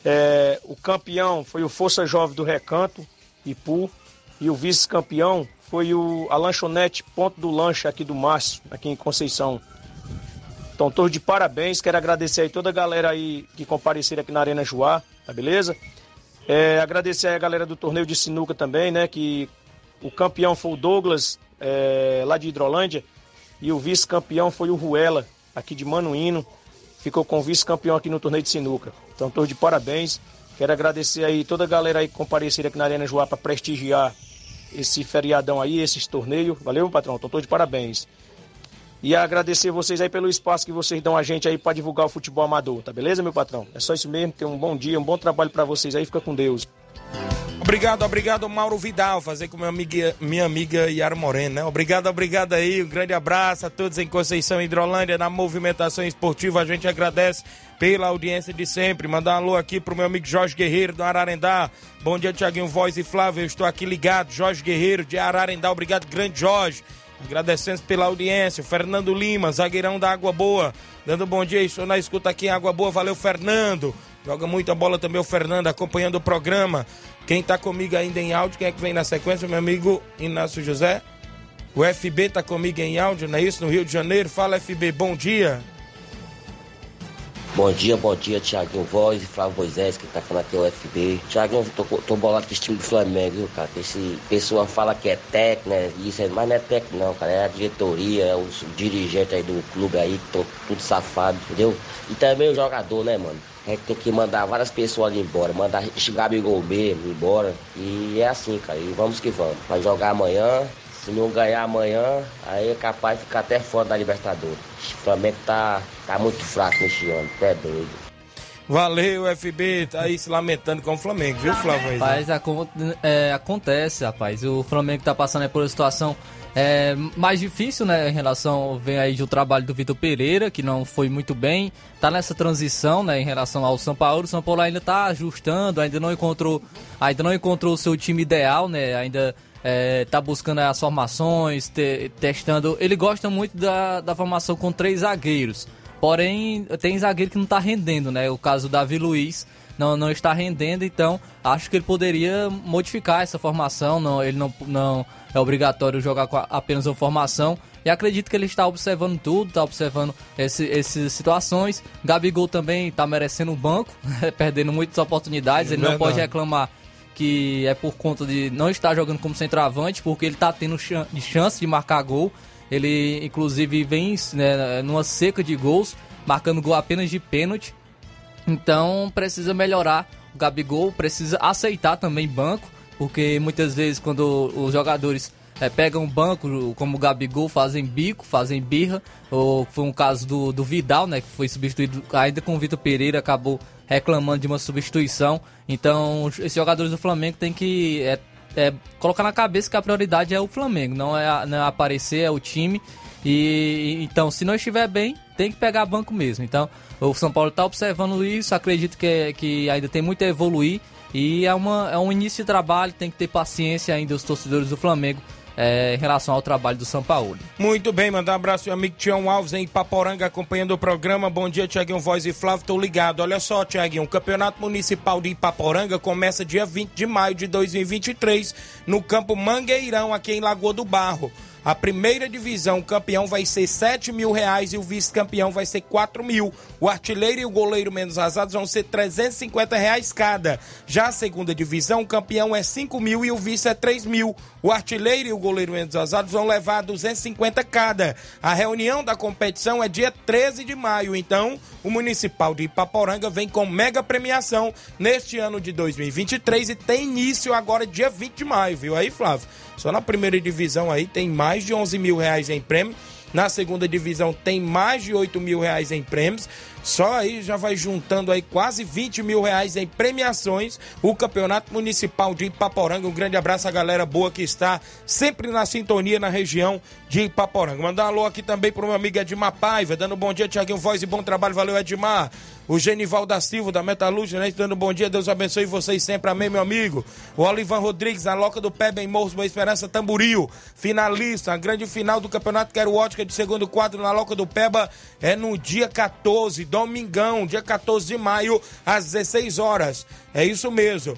É, o campeão foi o Força Jovem do Recanto, Ipu, e o vice-campeão foi o, a lanchonete Ponto do Lanche aqui do Márcio, aqui em Conceição. Então, todos de parabéns. Quero agradecer aí toda a galera aí que compareceram aqui na Arena Joá, tá beleza? É, agradecer aí a galera do torneio de sinuca também, né? Que o campeão foi o Douglas, é, lá de Hidrolândia, e o vice-campeão foi o Ruela, aqui de Manuíno. Ficou com vice-campeão aqui no torneio de sinuca. Então, todos de parabéns. Quero agradecer aí toda a galera aí que compareceram aqui na Arena Joá para prestigiar esse feriadão aí, esses torneios. Valeu, patrão? Então, todos de parabéns. E agradecer vocês aí pelo espaço que vocês dão a gente aí para divulgar o futebol amador, tá beleza, meu patrão? É só isso mesmo, tenha um bom dia, um bom trabalho para vocês aí, fica com Deus. Obrigado, obrigado, Mauro Vidal, fazer com minha amiga, minha amiga Yara Moreno, né? Obrigado, obrigado aí, um grande abraço a todos em Conceição Hidrolândia, na movimentação esportiva, a gente agradece pela audiência de sempre. Mandar um alô aqui pro meu amigo Jorge Guerreiro do Ararendá. Bom dia, Tiaguinho Voz e Flávio, eu estou aqui ligado, Jorge Guerreiro de Ararendá, obrigado, grande Jorge. Agradecendo pela audiência. Fernando Lima, zagueirão da Água Boa. Dando bom dia, estou na escuta aqui em Água Boa. Valeu, Fernando. Joga muita bola também o Fernando, acompanhando o programa. Quem tá comigo ainda em áudio, quem é que vem na sequência? Meu amigo Inácio José. O FB tá comigo em áudio, não é isso? No Rio de Janeiro. Fala, FB, bom dia. Bom dia, bom dia, Tiaguinho Voz e Flávio Moisés, que tá falando aqui é o FB. Tiaguinho, tô, tô bolado com esse time do Flamengo, viu, cara? Esse pessoa fala que é técnico, né? Isso, mas não é técnico não, cara. É a diretoria, é os dirigentes aí do clube aí, que estão tudo safado, entendeu? E também o jogador, né, mano? A gente tem que mandar várias pessoas ali embora, mandar Gabigol mesmo embora. E é assim, cara. E vamos que vamos. Vai jogar amanhã, se não ganhar amanhã, aí é capaz de ficar até fora da Libertadores. O Flamengo tá, tá muito fraco neste ano, até doido. Valeu, FB, tá aí se lamentando com o Flamengo, viu, Flávio? Rapaz, é, acontece, rapaz. O Flamengo tá passando aí por uma situação é, mais difícil, né, em relação, vem aí do trabalho do Vitor Pereira, que não foi muito bem, tá nessa transição, né, em relação ao São Paulo, o São Paulo ainda tá ajustando, ainda não encontrou, ainda não encontrou o seu time ideal, né, ainda é, tá buscando as formações, te- testando, ele gosta muito da, da formação com três zagueiros, porém, tem zagueiro que não tá rendendo, né, o caso do Davi Luiz, não, não está rendendo, então acho que ele poderia modificar essa formação, não, ele não, não é obrigatório jogar com apenas uma formação. E acredito que ele está observando tudo, está observando esse, essas situações. Gabigol também está merecendo um banco, perdendo muitas oportunidades. Ele não pode reclamar que é por conta de não estar jogando como centroavante, porque ele está tendo chance de marcar gol. Ele, inclusive, vem né, numa seca de gols, marcando gol apenas de pênalti. Então, precisa melhorar o Gabigol, precisa aceitar também banco, porque muitas vezes quando os jogadores é, pegam um banco, como o Gabigol, fazem bico, fazem birra, ou foi um caso do, do Vidal, né, que foi substituído ainda com o Vitor Pereira, acabou reclamando de uma substituição. Então, esses jogadores do Flamengo têm que é, é, colocar na cabeça que a prioridade é o Flamengo, não é, não é aparecer, é o time. E então, se não estiver bem, tem que pegar banco mesmo. Então, o São Paulo está observando isso, acredito que, que ainda tem muito a evoluir. E é, uma, é um início de trabalho, tem que ter paciência ainda os torcedores do Flamengo é, em relação ao trabalho do São Paulo. Muito bem, mandar um abraço ao amigo Tião Alves em Paporanga acompanhando o programa. Bom dia, Tiaguinho Voz e Flávio, tô ligado. Olha só, Tiaguinho, o Campeonato Municipal de Ipaporanga começa dia 20 de maio de 2023 no Campo Mangueirão, aqui em Lagoa do Barro. A primeira divisão, o campeão vai ser 7 mil reais e o vice-campeão vai ser 4 mil. O artilheiro e o goleiro menos azados vão ser 350 reais cada. Já a segunda divisão, o campeão é 5 mil e o vice é 3 mil. O artilheiro e o goleiro menos azados vão levar 250 cada. A reunião da competição é dia 13 de maio, então o Municipal de Ipaporanga vem com mega premiação neste ano de 2023 e tem início agora dia 20 de maio, viu aí, Flávio? Só na primeira divisão aí tem mais de 11 mil reais em prêmio. Na segunda divisão tem mais de 8 mil reais em prêmios. Só aí já vai juntando aí quase 20 mil reais em premiações. O Campeonato Municipal de Ipaporanga. Um grande abraço à galera boa que está sempre na sintonia na região de Ipaporanga. Mandar um alô aqui também para o meu amigo Edmar Paiva, dando um bom dia, Tiaguinho Voz e bom trabalho. Valeu, Edmar. O Genival da Silva, da Metalúrgica, né? Dando um bom dia, Deus abençoe vocês sempre. Amém, meu amigo. O Olivan Rodrigues, na Loca do Pé, em Morros, Boa Esperança, Tamburil. Finalista, a grande final do Campeonato Quero Ótica de segundo quadro na Loca do Peba é no dia 14, domingão, dia 14 de maio, às 16 horas. É isso mesmo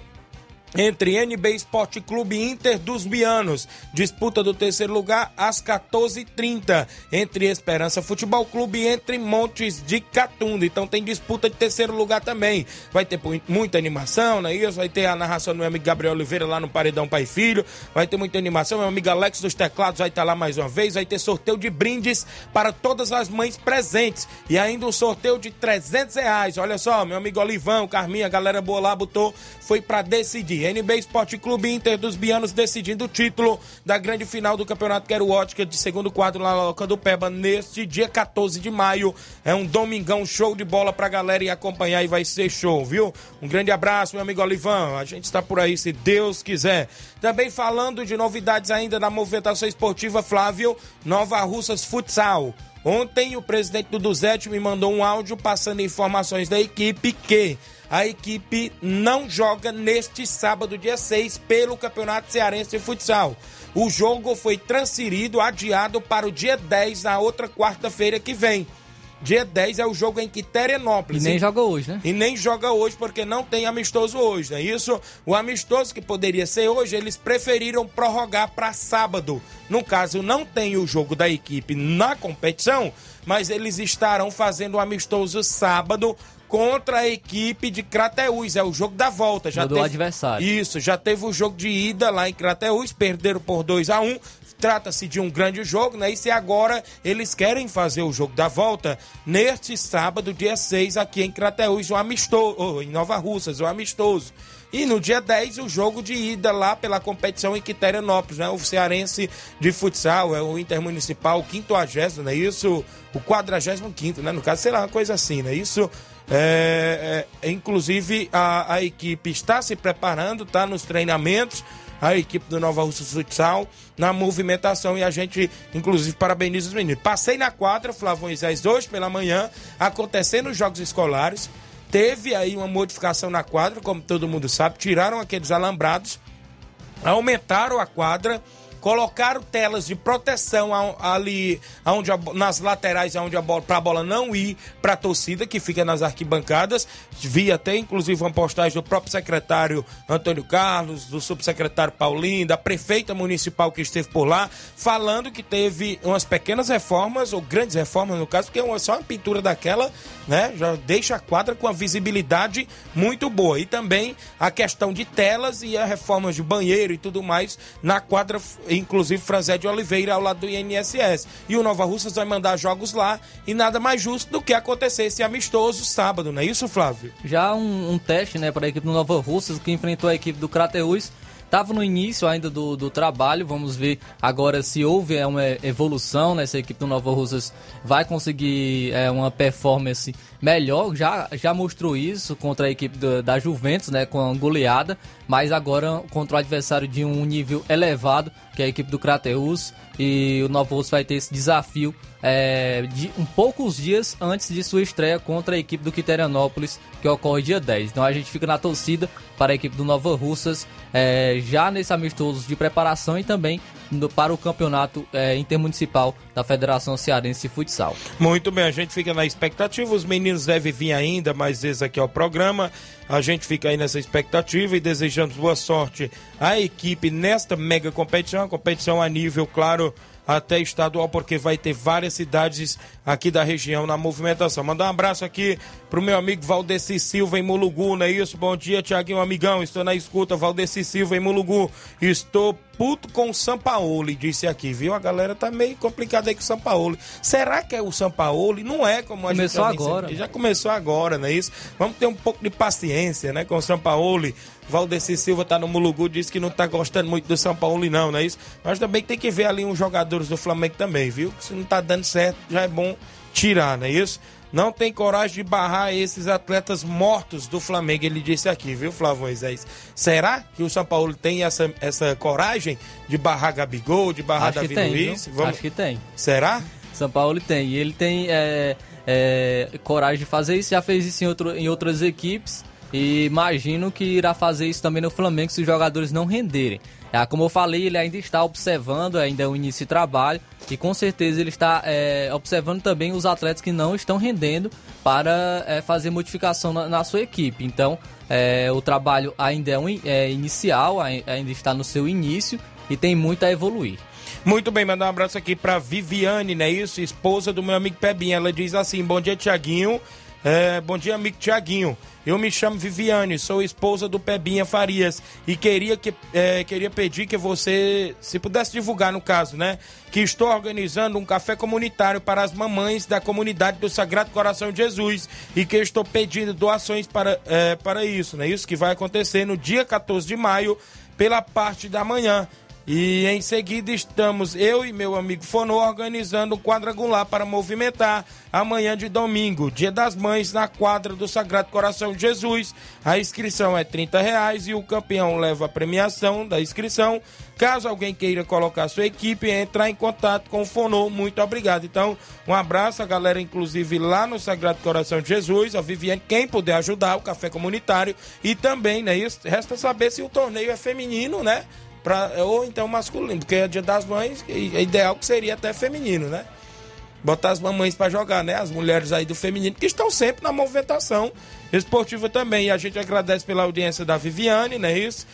entre NB Esporte Clube Inter dos Bianos. Disputa do terceiro lugar às 14h30. Entre Esperança Futebol Clube e entre Montes de Catunda. Então tem disputa de terceiro lugar também. Vai ter muita animação, não é isso? Vai ter a narração do meu amigo Gabriel Oliveira lá no Paredão Pai Filho. Vai ter muita animação. Meu amigo Alex dos Teclados vai estar lá mais uma vez. Vai ter sorteio de brindes para todas as mães presentes. E ainda um sorteio de 300 reais. Olha só, meu amigo Olivão, Carminha, galera boa lá botou. Foi para decidir. NB Esporte Clube Inter dos Bianos decidindo o título da grande final do Campeonato Quero Ótica de segundo quadro na Loca do Peba neste dia 14 de maio. É um domingão show de bola pra galera e acompanhar e vai ser show, viu? Um grande abraço, meu amigo Olivão. A gente está por aí, se Deus quiser. Também falando de novidades ainda da movimentação esportiva, Flávio, Nova Russas Futsal. Ontem o presidente do Duzete me mandou um áudio passando informações da equipe que a equipe não joga neste sábado, dia 6, pelo Campeonato Cearense de Futsal. O jogo foi transferido, adiado para o dia 10, na outra quarta-feira que vem. Dia 10 é o jogo em Quiterianópolis. E nem joga hoje, né? E nem joga hoje porque não tem amistoso hoje, não é isso? O amistoso que poderia ser hoje, eles preferiram prorrogar para sábado. No caso, não tem o jogo da equipe na competição, mas eles estarão fazendo o amistoso sábado contra a equipe de Crateús. É o jogo da volta. Já do teve... adversário. Isso, já teve o jogo de ida lá em Crateús, perderam por 2 a 1 um. Trata-se de um grande jogo, né? E se agora eles querem fazer o jogo da volta neste sábado, dia 6, aqui em Crateús, o amistoso, oh, em Nova Russas, o amistoso. E no dia 10, o jogo de ida lá pela competição em Quiterianópolis, né? O cearense de futsal, é o intermunicipal, o 50, né? Isso, o 45, né? No caso, sei lá, uma coisa assim, né? Isso é, é, inclusive, a, a equipe está se preparando, está nos treinamentos, a equipe do Nova Russa Futsal, na movimentação e a gente, inclusive, parabeniza os meninos. Passei na quadra, Flávio Moisés, hoje pela manhã, acontecendo os jogos escolares. Teve aí uma modificação na quadra, como todo mundo sabe, tiraram aqueles alambrados, aumentaram a quadra colocaram telas de proteção ali aonde nas laterais onde a bola para a bola não ir para a torcida que fica nas arquibancadas. Vi até inclusive uma postagem do próprio secretário Antônio Carlos, do subsecretário Paulinho, da prefeita municipal que esteve por lá, falando que teve umas pequenas reformas ou grandes reformas no caso, porque é só uma pintura daquela, né, já deixa a quadra com a visibilidade muito boa. E também a questão de telas e a reforma de banheiro e tudo mais na quadra, inclusive Franzé de Oliveira, ao lado do INSS. E o Nova Russas vai mandar jogos lá e nada mais justo do que acontecer esse amistoso sábado, não é isso, Flávio? Já um, um teste, né, para a equipe do Nova Russas, que enfrentou a equipe do Crateus. Estava no início ainda do, do trabalho, vamos ver agora se houve é, uma evolução, né? Se a equipe do Nova Russas vai conseguir é, uma performance melhor. Já, já mostrou isso contra a equipe da, da Juventus, né? Com a goleada, mas agora contra o adversário de um nível elevado, que é a equipe do Crateus. E o Nova Russas vai ter esse desafio é, de um poucos dias antes de sua estreia contra a equipe do Quiterianópolis, que ocorre dia 10. Então a gente fica na torcida para a equipe do Nova Russas, é, já nesse amistoso de preparação e também no- para o campeonato é, intermunicipal da Federação Cearense de Futsal. Muito bem, a gente fica na expectativa. Os meninos devem vir ainda mais vezes aqui ao programa. A gente fica aí nessa expectativa e desejamos boa sorte à equipe nesta mega competição. Competição a nível, claro, até estadual, porque vai ter várias cidades aqui da região na movimentação. Mandar um abraço aqui pro meu amigo Valdeci Silva em Mulugu, não é isso? Bom dia, Tiaguinho, amigão. Estou na escuta, Valdeci Silva em Mulugu. Estou puto com o Sampaoli, disse aqui, viu? A galera tá meio complicada aí com o Sampaoli. Será que é o Sampaoli? Não é como a Começou gente... agora. Já começou agora, não é isso? Vamos ter um pouco de paciência, né, com o Sampaoli. Valdeci Silva tá no Mulugu, disse que não tá gostando muito do São Paulo, não, não é isso? Mas também tem que ver ali uns jogadores do Flamengo também, viu? Se não tá dando certo, já é bom tirar, não é isso? Não tem coragem de barrar esses atletas mortos do Flamengo, ele disse aqui, viu, Flávio Moisés? Será que o São Paulo tem essa, essa coragem de barrar Gabigol, de barrar Acho Davi tem, Luiz? viu? Acho que tem. Será? São Paulo tem. E ele tem é, é, coragem de fazer isso, já fez isso em, outro, em outras equipes. E imagino que irá fazer isso também no Flamengo se os jogadores não renderem. Ah, como eu falei, ele ainda está observando, ainda é o início de trabalho, e com certeza ele está é, observando também os atletas que não estão rendendo para é, fazer modificação na, na sua equipe. Então, é, o trabalho ainda é, um, é inicial, ai- ainda está no seu início e tem muito a evoluir. Muito bem, mandar um abraço aqui pra Viviane, né? Isso, esposa do meu amigo Pebinha. Ela diz assim: Bom dia, Tiaguinho. É, bom dia, amigo Tiaguinho. Eu me chamo Viviane, sou esposa do Pebinha Farias e queria, que, é, queria pedir que você, se pudesse divulgar no caso, né? Que estou organizando um café comunitário para as mamães da comunidade do Sagrado Coração de Jesus e que estou pedindo doações para, é, para isso, né? Isso que vai acontecer no dia 14 de maio, pela parte da manhã. E em seguida estamos, eu e meu amigo Fonô, organizando um quadrangular para movimentar amanhã de domingo, Dia das Mães, na quadra do Sagrado Coração de Jesus. A inscrição é 30 reais e o campeão leva a premiação da inscrição. Caso alguém queira colocar sua equipe, entrar em contato com o Fonô. Muito obrigado. Então, um abraço a galera, inclusive lá no Sagrado Coração de Jesus, a Viviane, quem puder ajudar, o café comunitário. E também, né? Resta saber se o torneio é feminino, né? Pra, ou então masculino, porque é dia das mães, é ideal que seria até feminino, né? Botar as mamães pra jogar, né? As mulheres aí do feminino, que estão sempre na movimentação esportiva também. E a gente agradece pela audiência da Viviane, não é isso?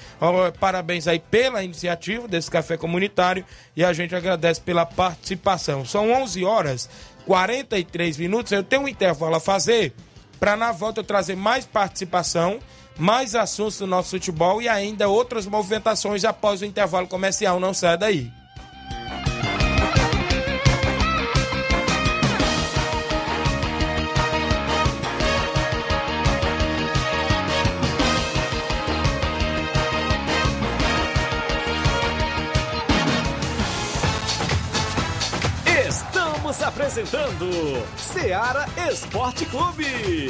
Parabéns aí pela iniciativa desse café comunitário e a gente agradece pela participação. São 11 horas 43 minutos. Eu tenho um intervalo a fazer para na volta eu trazer mais participação, mais assuntos do nosso futebol e ainda outras movimentações após o intervalo comercial. Não saia daí. Estamos apresentando Seara Esporte Clube.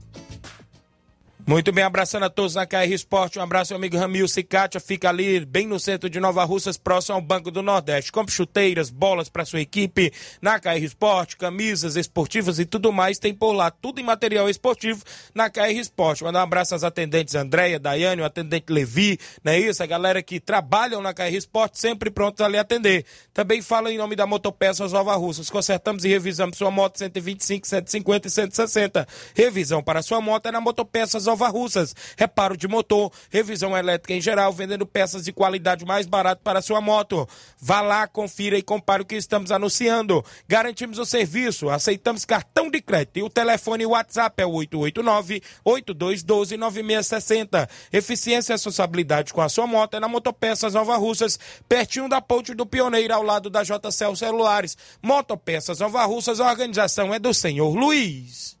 Muito bem, abraçando a todos na KR Esporte. Um abraço, meu amigo Ramil Cicatia. Fica ali, bem no centro de Nova Russas, próximo ao Banco do Nordeste. Compre chuteiras, bolas para sua equipe na KR Esporte, camisas esportivas e tudo mais. Tem por lá tudo em material esportivo na KR Esporte. Mandar um abraço às atendentes Andréia, Daiane, o atendente Levi, não é isso? A galera que trabalham na KR Esporte, sempre prontos a lhe atender. Também fala em nome da Motopeças Nova Russas. Consertamos e revisamos sua moto 125, 150 e 160. Revisão para sua moto é na Motopeças Nova Russas. Reparo de motor, revisão elétrica em geral, vendendo peças de qualidade mais barato para sua moto. Vá lá, confira e compare o que estamos anunciando. Garantimos o serviço, aceitamos cartão de crédito e o telefone WhatsApp é o 889-8212-9660. Eficiência e responsabilidade com a sua moto é na Motopeças Nova Russas, pertinho da Ponte do Pioneiro, ao lado da JCL Celulares. Motopeças Nova Russas, a organização é do senhor Luiz.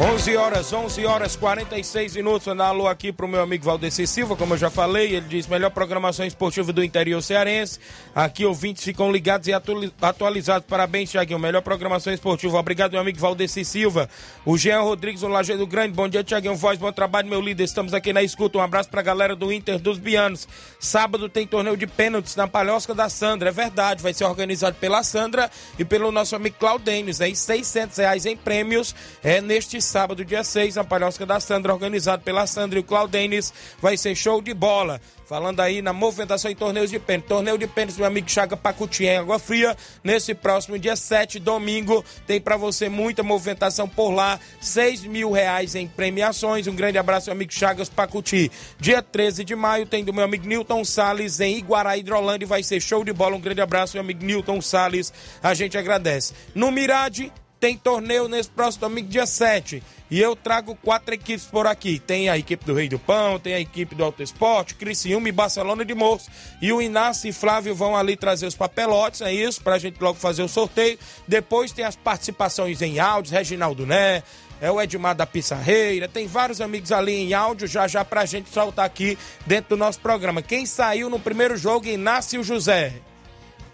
11 horas, 11 horas 46 minutos. Mandar alô aqui pro meu amigo Valdeci Silva, como eu já falei. Ele diz: melhor programação esportiva do interior cearense. Aqui ouvintes ficam ligados e atualizados. Parabéns, Tiaguinho. Melhor programação esportiva. Obrigado, meu amigo Valdeci Silva. O Jean Rodrigues, o Lajeiro Grande. Bom dia, Tiaguinho. Voz, bom trabalho, meu líder. Estamos aqui na escuta. Um abraço pra galera do Inter dos Bianos. Sábado tem torneio de pênaltis na Palhosca da Sandra. É verdade, vai ser organizado pela Sandra e pelo nosso amigo Claudênis. Aí, 600 reais em prêmios é neste sábado, dia 6, na Palhosca da Sandra, organizado pela Sandra e o Claudenis. Vai ser show de bola. Falando aí na movimentação em torneios de pênis. Torneio de pênis meu amigo Chaga Pacuti em Água Fria. Nesse próximo dia 7, domingo, tem para você muita movimentação por lá. 6 mil reais em premiações. Um grande abraço, meu amigo Chagas Pacuti. Dia 13 de maio tem do meu amigo Newton Salles em Iguará, Hidrolândia. Vai ser show de bola. Um grande abraço, meu amigo Newton Salles. A gente agradece. No Mirade, tem torneio nesse próximo domingo, dia 7. E eu trago quatro equipes por aqui. Tem a equipe do Rei do Pão, tem a equipe do Alto Esporte, Criciúma e Barcelona de Morros. E o Inácio e Flávio vão ali trazer os papelotes, é isso, pra gente logo fazer o sorteio. Depois tem as participações em áudios, Reginaldo Né, é o Edmar da Pissarreira, tem vários amigos ali em áudio já já pra gente soltar aqui dentro do nosso programa. Quem saiu no primeiro jogo, Inácio José.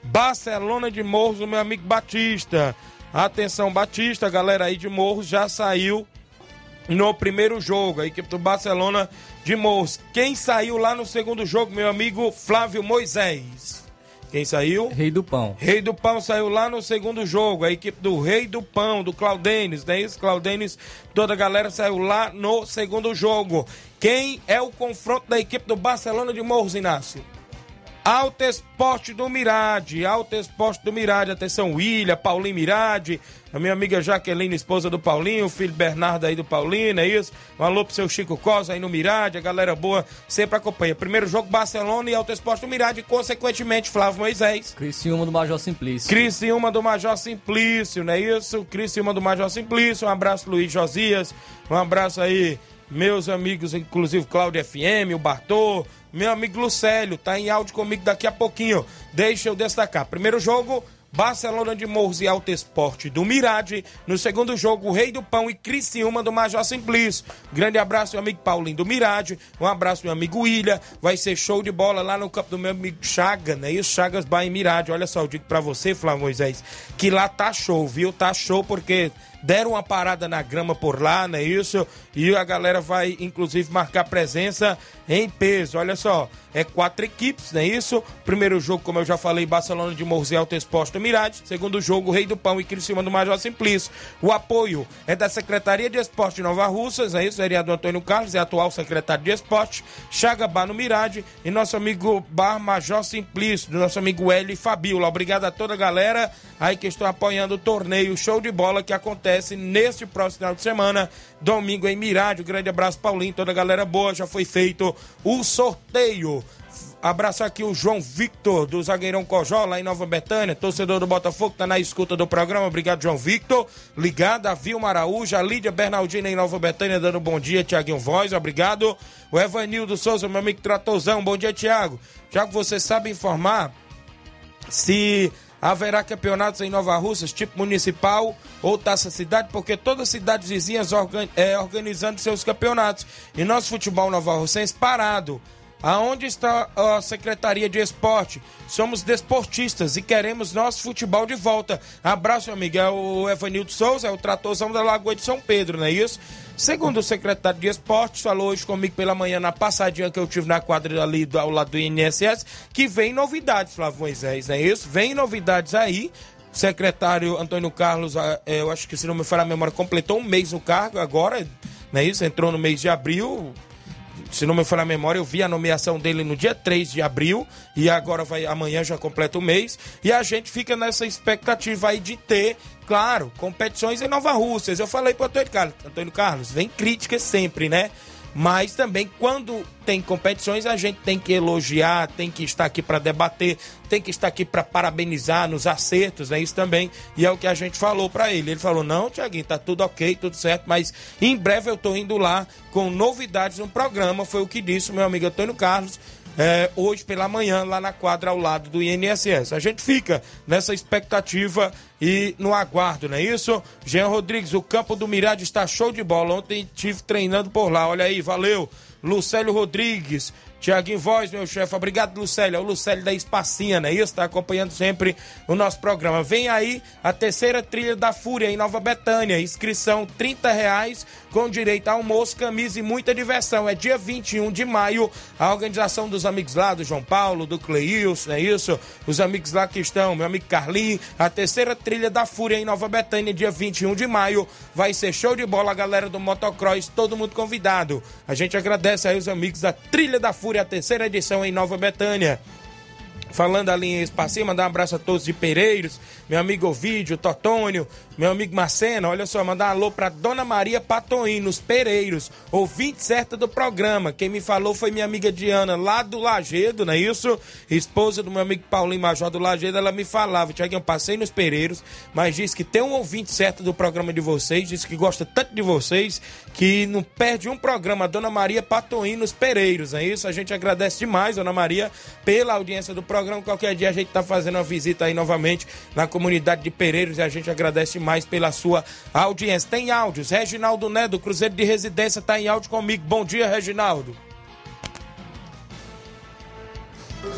Barcelona de Morros, meu amigo Batista. Atenção, Batista, galera aí de Morros já saiu no primeiro jogo, a equipe do Barcelona de Morros. Quem saiu lá no segundo jogo, meu amigo Flávio Moisés. Quem saiu? Rei do Pão. Rei do Pão saiu lá no segundo jogo. A equipe do Rei do Pão, do Claudenes, não é isso? Claudenes, toda a galera saiu lá no segundo jogo. Quem é o confronto da equipe do Barcelona de Morros, Inácio? Alto Esporte do Mirade, Alto Esporte do Mirade, atenção, William, Paulinho Mirade, a minha amiga Jaqueline, esposa do Paulinho, o filho Bernardo aí do Paulinho, é isso? Um alô pro seu Chico Cosa aí no Mirade, a galera boa sempre acompanha. Primeiro jogo, Barcelona e Alto Esporte do Mirade, e, consequentemente, Flávio Moisés. Criciúma do Major Simplício. Criciúma do Major Simplício, não é isso? Criciúma do Major Simplício, um abraço Luiz Josias, um abraço aí, meus amigos, inclusive Cláudio FM, o Bartô, meu amigo Lucélio, tá em áudio comigo daqui a pouquinho. Deixa eu destacar. Primeiro jogo, Barcelona de Morros e Alto Esporte do Mirade. No segundo jogo, o Rei do Pão e Criciúma do Major Simplício. Grande abraço, meu amigo Paulinho do Mirade. Um abraço, meu amigo William. Vai ser show de bola lá no campo do meu amigo Chaga, né? E os Chagas Bahia Mirade. Olha só, eu digo pra você, Flávio Moisés, que lá tá show, viu? Tá show porque deram uma parada na grama por lá, não é isso? E a galera vai, inclusive, marcar presença em peso. Olha só, é quatro equipes, não é isso? Primeiro jogo, como eu já falei, Barcelona de Morros e Alto Exposto Mirade. Segundo jogo, Rei do Pão e Criciúma do Major Simplício. O apoio é da Secretaria de Esporte de Nova Russas, é isso? Vereador Antônio Carlos, é atual secretário de Esporte. Chagabá no Mirade e nosso amigo Bar Major Simplício, do nosso amigo Hélio e Fabiola. Obrigado a toda a galera aí que estão apoiando o torneio Show de Bola que acontece acontece neste próximo final de semana, domingo em Mirade. Um grande abraço, Paulinho, toda a galera boa. Já foi feito o sorteio. Abraço aqui o João Victor, do Zagueirão Cojó, lá em Nova Betânia, torcedor do Botafogo, tá na escuta do programa. Obrigado, João Victor. Ligado a Vilma Araújo, a Lídia Bernardina em Nova Betânia, dando bom dia, Tiaguinho Voz, obrigado. O Evanildo Souza, meu amigo Tratozão, bom dia, Tiago. Já que você sabe informar se haverá campeonatos em Nova Russas, tipo municipal ou taça cidade, porque todas as cidades vizinhas organ é, organizando seus campeonatos. E nosso futebol Nova Russense parado. Aonde está a Secretaria de Esporte? Somos desportistas e queremos nosso futebol de volta. Abraço, meu amigo. É o Evanildo Souza, é o tratorzão da Lagoa de São Pedro, não é isso? Segundo o secretário de Esportes, falou hoje comigo pela manhã na passadinha que eu tive na quadra ali do, ao lado do INSS, que vem novidades, Flávio Moisés, não é isso? Vem novidades aí. Secretário Antônio Carlos, ah, é, eu acho que se não me falar a memória, completou um mês no cargo agora, não é isso? Entrou no mês de abril, se não me falar a memória, eu vi a nomeação dele no dia 3 de abril e agora vai amanhã já completa o mês. E a gente fica nessa expectativa aí de ter, claro, competições em Nova Rússia. Eu falei para Antônio Carlos, Antônio Carlos, vem críticas sempre, né? Mas também quando tem competições a gente tem que elogiar, tem que estar aqui para debater, tem que estar aqui para parabenizar nos acertos, é isso também. E é o que a gente falou para ele. Ele falou: "Não, Tiaguinho, tá tudo OK, tudo certo, mas em breve eu tô indo lá com novidades no programa", foi o que disse o meu amigo Antônio Carlos. É, hoje pela manhã, lá na quadra ao lado do INSS. A gente fica nessa expectativa e no aguardo, não é isso? Jean Rodrigues, o campo do Mirade está show de bola. Ontem estive treinando por lá. Olha aí, valeu. Lucélio Rodrigues, Tiaguinho Voz, meu chefe. Obrigado, Lucélio. É o Lucélio da Espacinha, não é isso? Está acompanhando sempre o nosso programa. Vem aí a terceira trilha da Fúria em Nova Betânia. Inscrição 30 reais com direito a almoço, camisa e muita diversão. É dia 21 de maio. A organização dos amigos lá, do João Paulo, do Cleilson, é isso? Os amigos lá que estão, meu amigo Carlinhos. A terceira trilha da Fúria em Nova Betânia, dia 21 de maio. Vai ser show de bola, a galera do Motocross, todo mundo convidado. A gente agradece aí os amigos da Trilha da Fúria, a terceira edição em Nova Betânia. Falando ali em Espacinho, mandar um abraço a todos de Pereiros, meu amigo Ovídio, Totônio, meu amigo Marcena, olha só, mandar um alô pra Dona Maria Patoim, nos Pereiros, ouvinte certa do programa. Quem me falou foi minha amiga Diana, lá do Lagedo, não é isso? Esposa do meu amigo Paulinho Major do Lagedo, ela me falava, Tiaguinho, passei nos Pereiros, mas disse que tem um ouvinte certo do programa de vocês, disse que gosta tanto de vocês, que não perde um programa, Dona Maria Patoim, nos Pereiros, não é isso? A gente agradece demais, Dona Maria, pela audiência do programa. Qualquer dia a gente tá fazendo uma visita aí novamente na comunidade de Pereiros e a gente agradece mais pela sua audiência. Tem áudios. Reginaldo Né, do Cruzeiro de Residência, tá em áudio comigo. Bom dia, Reginaldo.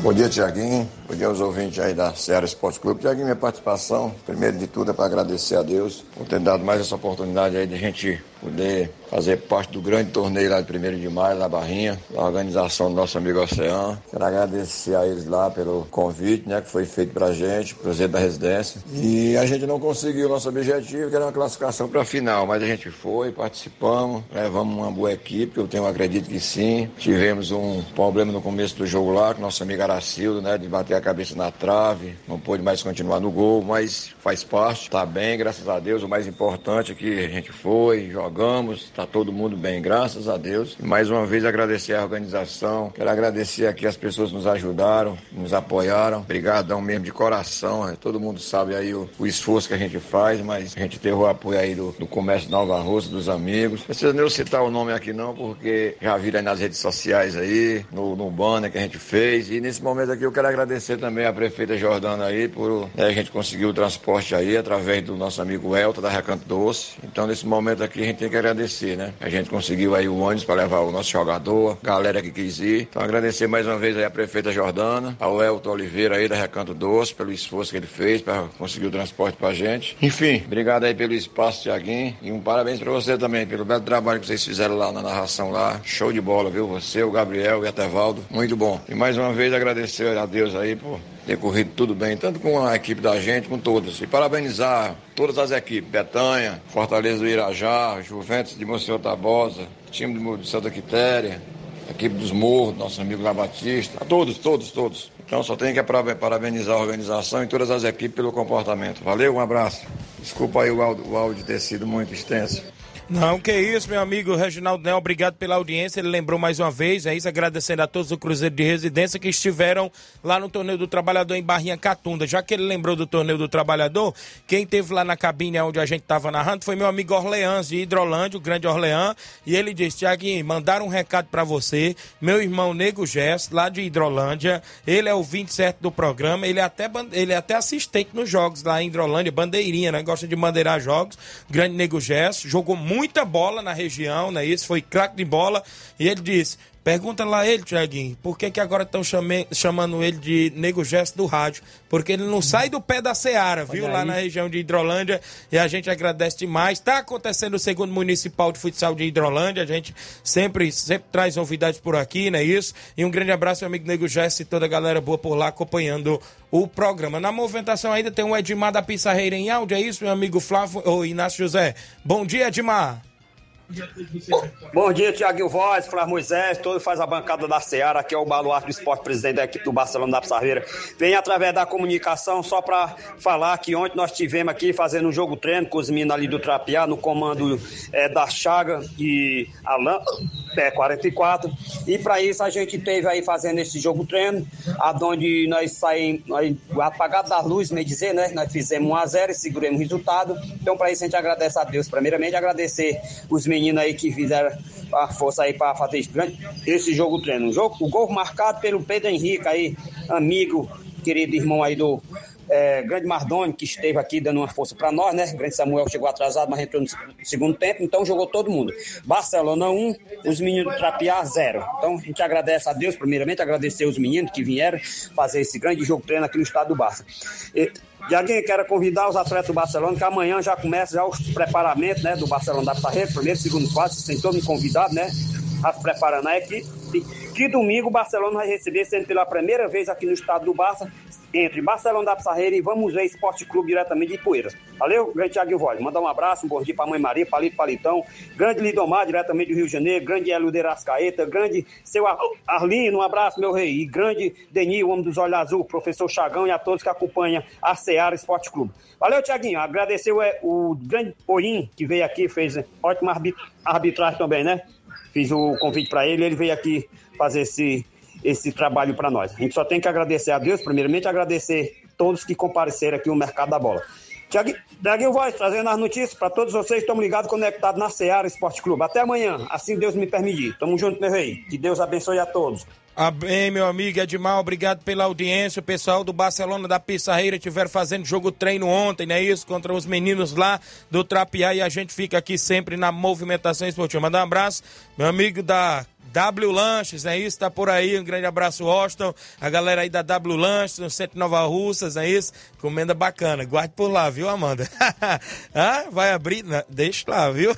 Bom dia, Tiaguinho. Bom dia aos ouvintes aí da Ceará Esporte Clube. Tiaguinho, minha participação, primeiro de tudo, é para agradecer a Deus por ter dado mais essa oportunidade aí de a gente poder fazer parte do grande torneio lá de 1 de maio, na Barrinha, da organização do nosso amigo Oceano. Quero agradecer a eles lá pelo convite, né, que foi feito pra gente, Cruzeiro da Residência. E a gente não conseguiu o nosso objetivo, que era uma classificação para a final, mas a gente foi, participamos, levamos uma boa equipe, eu tenho acredito que sim. Tivemos um problema no começo do jogo lá, com nosso amigo Aracildo, né, de bater a cabeça na trave, não pôde mais continuar no gol, mas faz parte, tá bem, graças a Deus. O mais importante é que a gente foi, jogamos, está todo mundo bem, graças a Deus. Mais uma vez agradecer a organização, quero agradecer aqui as pessoas que nos ajudaram, nos apoiaram. Obrigadão mesmo de coração, né? todo mundo sabe aí o, o, esforço que a gente faz, mas a gente teve o apoio aí do, do comércio Nova Rússia, dos amigos. Precisa nem citar o nome aqui não, porque já viram aí nas redes sociais aí, no, no banner que a gente fez. E nesse momento aqui eu quero agradecer também a prefeita Jordana aí por né, a gente conseguir o transporte aí através do nosso amigo Elta da Recanto Doce. Então nesse momento aqui a gente tem que agradecer, né? A gente conseguiu aí o ônibus para levar o nosso jogador, galera que quis ir. Então agradecer mais uma vez aí a prefeita Jordana, ao Elton Oliveira aí da Recanto Doce pelo esforço que ele fez para conseguir o transporte pra gente. Enfim, obrigado aí pelo espaço, Tiaguinho. E um parabéns para você também pelo belo trabalho que vocês fizeram lá na narração lá. Show de bola, viu? Você, o Gabriel e o Etevaldo. Muito bom. E mais uma vez agradecer a Deus aí por ter corrido tudo bem, tanto com a equipe da gente, com todas. E parabenizar todas as equipes, Betanha, Fortaleza do Irajá, Juventus de Monsenhor Tabosa, time de Santa Quitéria, equipe dos Morros, nosso amigo lá Batista, a todos, todos, todos. Então só tenho que parabenizar a organização e todas as equipes pelo comportamento. Valeu, um abraço. Desculpa aí o áudio, o áudio ter sido muito extenso. Não, que isso, meu amigo Reginaldo Nel, obrigado pela audiência. Ele lembrou mais uma vez, é isso, agradecendo a todos do Cruzeiro de Residência que estiveram lá no Torneio do Trabalhador em Barrinha Catunda. Já que ele lembrou do Torneio do Trabalhador, quem teve lá na cabine onde a gente estava narrando foi meu amigo Orleans de Hidrolândia, o grande Orleans, e ele disse: Tiaguinho, mandaram um recado para você, meu irmão Nego Gesso, lá de Hidrolândia, ele é o 27 do programa, ele é até, ele é até assistente nos jogos lá em Hidrolândia, bandeirinha, né? Gosta de bandeirar jogos. Grande Nego Gesso, jogou muito muita bola na região, né? Isso foi craque de bola. E ele disse: Pergunta lá ele, Tiaguinho, por que, que agora estão chamando ele de nego gesto do rádio? Porque ele não sai do pé da Seara, viu? Lá na região de Hidrolândia. E a gente agradece demais. Está acontecendo o segundo municipal de futsal de Hidrolândia. A gente sempre, sempre traz novidades por aqui, não é isso? E um grande abraço, meu amigo Nego Gesto e toda a galera boa por lá acompanhando o programa. Na movimentação ainda tem o Edmar da Pissarreira em áudio, é isso, meu amigo Flávio, ou Inácio José? Bom dia, Edmar. Bom dia, Tiaguinho Voz, Flávio Moisés, todo faz a bancada da Seara, aqui é o Baluarte do Esporte, presidente da equipe do Barcelona da Pissarreira. Vem através da comunicação só para falar que ontem nós tivemos aqui fazendo um jogo treino com os meninos ali do Trapiá, no comando é, da Chaga e Alain, é, 44. E para isso a gente teve aí fazendo esse jogo treino, aonde nós saímos apagado das luzes, me dizer, né? Nós fizemos 1x0 e seguramos o resultado. Então, para isso a gente agradece a Deus. Primeiramente, agradecer os meninos meninos aí que fizeram a força aí para fazer esse, esse jogo treino. O, jogo, o gol marcado pelo Pedro Henrique aí, amigo, querido irmão aí do é, grande Mardoni, que esteve aqui dando uma força para nós, né? grande Samuel chegou atrasado, mas entrou no segundo tempo, então jogou todo mundo. Barcelona 1, um, os meninos do Trapiá 0. Então a gente agradece a Deus, primeiramente, agradecer os meninos que vieram fazer esse grande jogo treino aqui no estado do Barça. E, e alguém quer convidar os atletas do Barcelona, que amanhã já começa já os preparamentos né, do Barcelona da Pissarreira, primeiro, segundo, quarto, tem todo mundo convidado, né? Já se preparando a equipe. Que domingo o Barcelona vai receber, sendo pela primeira vez aqui no estado do Barça, entre Barcelona da Pissarreira e Vamos Ver Esporte Clube diretamente de Poeiras. Valeu, grande Thiago Voz. Mandar um abraço, um bom dia para a Mãe Maria, Palito Palitão, grande Lidomar, diretamente do Rio de Janeiro, grande Hélio de Rascaeta, grande seu Arlino, um abraço, meu rei, e grande Denil, homem dos olhos azul, professor Chagão e a todos que acompanham a Seara Esporte Clube. Valeu, Tiaguinho. Agradecer o, o grande Poim, que veio aqui, fez ótima arbitragem também, né? Fiz o convite para ele, ele veio aqui fazer esse esse trabalho para nós. A gente só tem que agradecer a Deus, primeiramente agradecer todos que compareceram aqui no Mercado da Bola. Tiaguinho Voz, trazendo as notícias para todos vocês, estamos ligados, conectados na Seara Esporte Clube. Até amanhã, assim Deus me permitir. Tamo junto, meu rei. Que Deus abençoe a todos. Amém, meu amigo Edmar, obrigado pela audiência. O pessoal do Barcelona da Pissarreira estiveram fazendo jogo treino ontem, não é isso? Contra os meninos lá do Trapiá e a gente fica aqui sempre na movimentação esportiva. Manda um abraço, meu amigo da W Lanches, é isso? Tá por aí. Um grande abraço, Austin. A galera aí da W Lanches, no Centro Nova Russas, é isso? Comenda bacana. Guarde por lá, viu, Amanda? ah, vai abrir? Não, deixa lá, viu?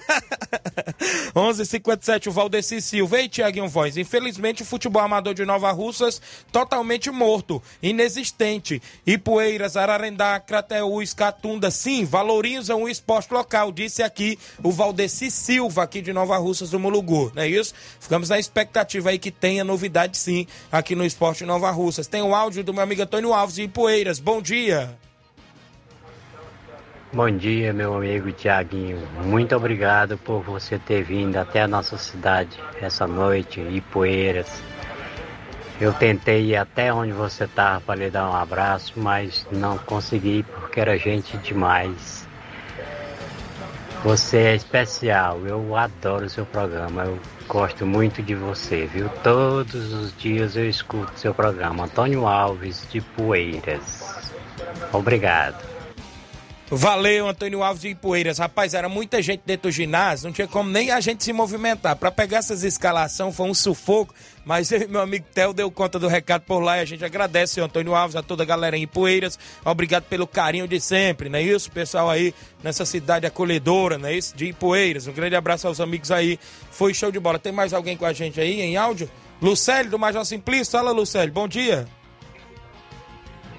11:57 o Valdeci Silva. Ei, Tiaguinho Voz. Infelizmente, o futebol amador de Nova Russas totalmente morto, inexistente. Ipueiras, Ararendá, Crateús, Catunda, sim, valorizam o esporte local, disse aqui o Valdeci Silva, aqui de Nova Russas do Mulugu, não é isso? Ficamos na expectativa aí que tenha novidade sim aqui no Esporte Nova Russas. Tem o áudio do meu amigo Antônio Alves de Ipueiras. Bom dia. Bom dia, meu amigo Tiaguinho. Muito obrigado por você ter vindo até a nossa cidade essa noite, Ipueiras. Eu tentei ir até onde você estava para lhe dar um abraço, mas não consegui porque era gente demais. Você é especial, eu adoro o seu programa, eu gosto muito de você, viu? Todos os dias eu escuto seu programa. Antônio Alves de Poeiras. Obrigado. Valeu, Antônio Alves de Poeiras. Rapaz, era muita gente dentro do ginásio, não tinha como nem a gente se movimentar. Para pegar essas escalações foi um sufoco, mas eu, meu amigo Theo deu conta do recado por lá e a gente agradece Antônio Alves, a toda a galera em Poeiras. Obrigado pelo carinho de sempre, não é isso? Pessoal aí nessa cidade acolhedora, não é isso? De Poeiras. Um grande abraço aos amigos aí. Foi show de bola. Tem mais alguém com a gente aí em áudio? Lucélio do Major Simplício. Fala, Lucélio. Bom dia.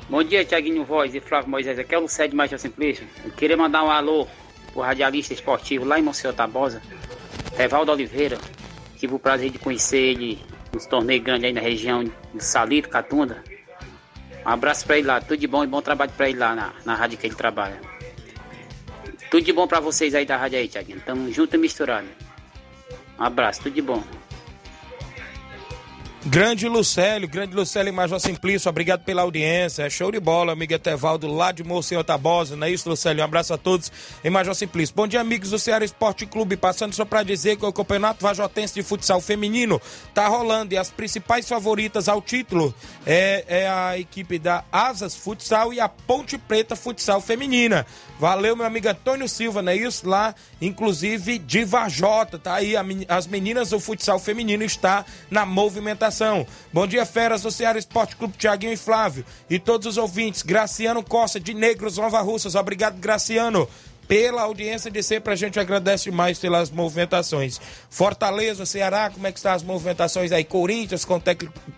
Bom dia, Tiaguinho Voz e Flávio Moisés. Aqui é o Lucélio de Simplício. Eu queria mandar um alô pro radialista esportivo lá em Monsenhor Tabosa, Evaldo Oliveira. Tive o prazer de conhecer ele nos torneios grandes aí na região de Salito, Catunda. Um abraço pra ele lá, tudo de bom e bom trabalho pra ele lá na, na rádio que ele trabalha. Tudo de bom pra vocês aí da rádio aí, Tiaguinho. Tamo junto e misturado. Um abraço, tudo de bom. Grande Lucélio, grande Lucélio e Major Simplício, obrigado pela audiência, é show de bola, amigo Etevaldo lá de Monsenhor Tabosa, não é isso, Lucélio? Um abraço a todos em Major Simplício. Bom dia, amigos do Ceará Esporte Clube, passando só para dizer que o Campeonato Vajotense de Futsal Feminino tá rolando e as principais favoritas ao título é, é a equipe da Asas Futsal e a Ponte Preta Futsal Feminina. Valeu, meu amigo Antônio Silva, não é isso? Lá, inclusive, de Vajota, tá aí, as meninas do futsal feminino está na movimentação. Bom dia, feras do Ceará Esporte Clube, Tiaguinho e Flávio. E todos os ouvintes, Graciano Costa, de Negros, Nova Russas. Obrigado, Graciano pela audiência de sempre. A gente agradece mais pelas movimentações. Fortaleza, Ceará, como é que estão as movimentações aí? Corinthians com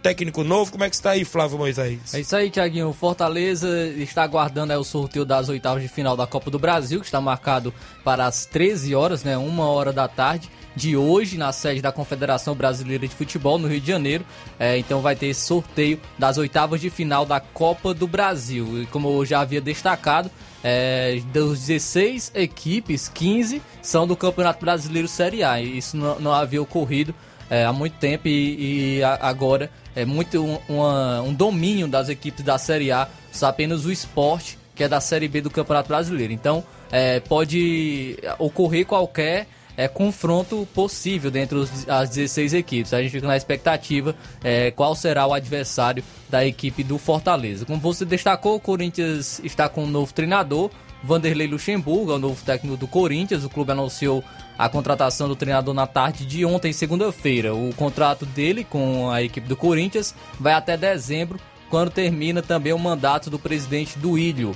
técnico, novo, como é que está aí, Flávio Moisés? É isso aí, Tiaguinho. Fortaleza está aguardando o sorteio das oitavas de final da Copa do Brasil, que está marcado para as 13 horas, né? Uma hora da tarde de hoje na sede da Confederação Brasileira de Futebol no Rio de Janeiro. É, então vai ter esse sorteio das oitavas de final da Copa do Brasil. E como eu já havia destacado, é, dos 16 equipes, 15 são do Campeonato Brasileiro Série A. Isso não, não havia ocorrido é, há muito tempo e, e agora é muito um, uma, um domínio das equipes da Série A, só apenas o esporte, que é da Série B do Campeonato Brasileiro. Então é, pode ocorrer qualquer é, confronto possível dentre os, as 16 equipes. A gente fica na expectativa é, qual será o adversário da equipe do Fortaleza. Como você destacou, o Corinthians está com um novo treinador, Vanderlei Luxemburgo, é o novo técnico do Corinthians. O clube anunciou a contratação do treinador na tarde de ontem, segunda-feira. O contrato dele com a equipe do Corinthians vai até dezembro, quando termina também o mandato do presidente do Ilho.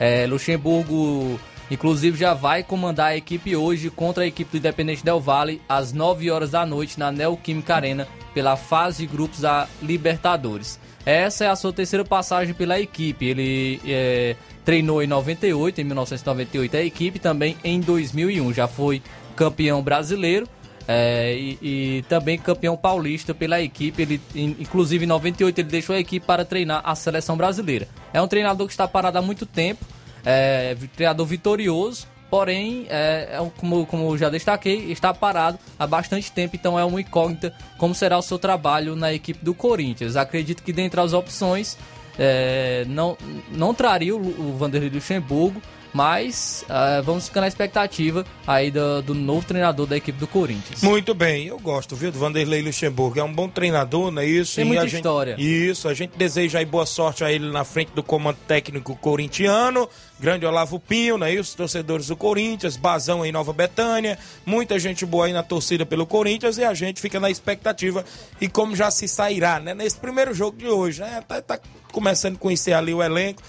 É, Luxemburgo Inclusive já vai comandar a equipe hoje contra a equipe do Independente Del Valle às 9 horas da noite na Neoquímica Arena pela fase de grupos da Libertadores. Essa é a sua terceira passagem pela equipe. Ele é, treinou em 98, em 1998 a equipe, também em 2001 já foi campeão brasileiro. É, e, e, também campeão paulista pela equipe. Ele, inclusive em 98 ele deixou a equipe para treinar a seleção brasileira. É um treinador que está parado há muito tempo, é, treinador vitorioso, porém, é, é, como, como já destaquei, está parado há bastante tempo, então é uma incógnita como será o seu trabalho na equipe do Corinthians. Acredito que dentre as opções é, não, não traria o, o Vanderlei Luxemburgo, mas uh, vamos ficar na expectativa aí do, do, novo treinador da equipe do Corinthians. Muito bem, eu gosto, viu, do Vanderlei Luxemburgo. É um bom treinador, não é isso? Tem e muita gente, história. Isso, a gente deseja aí boa sorte a ele na frente do comando técnico corintiano. Grande Olavo Pinho, não é isso? Torcedores do Corinthians, Bazão aí em Nova Betânia. Muita gente boa aí na torcida pelo Corinthians e a gente fica na expectativa e como já se sairá, né? Nesse primeiro jogo de hoje, né? Tá, tá começando a conhecer ali o elenco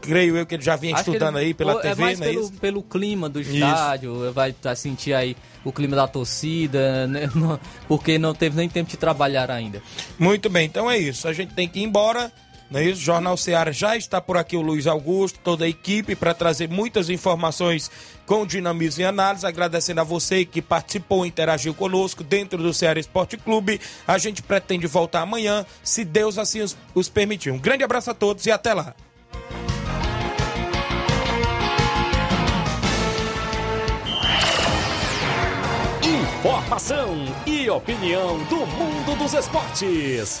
creio eu que ele já vinha Acho estudando ele, aí pela é TV, mais né? Pelo, pelo clima do estádio, isso. vai tá, sentir aí o clima da torcida, né? porque não teve nem tempo de trabalhar ainda. Muito bem, então é isso. A gente tem que ir embora. Não é isso? Jornal Ceará já está por aqui, o Luiz Augusto, toda a equipe, para trazer muitas informações com dinamismo e análise. Agradecendo a você que participou e interagiu conosco dentro do Ceará Esporte Clube. A gente pretende voltar amanhã, se Deus assim os, os permitir. Um grande abraço a todos e até lá. Informação e opinião do mundo dos esportes.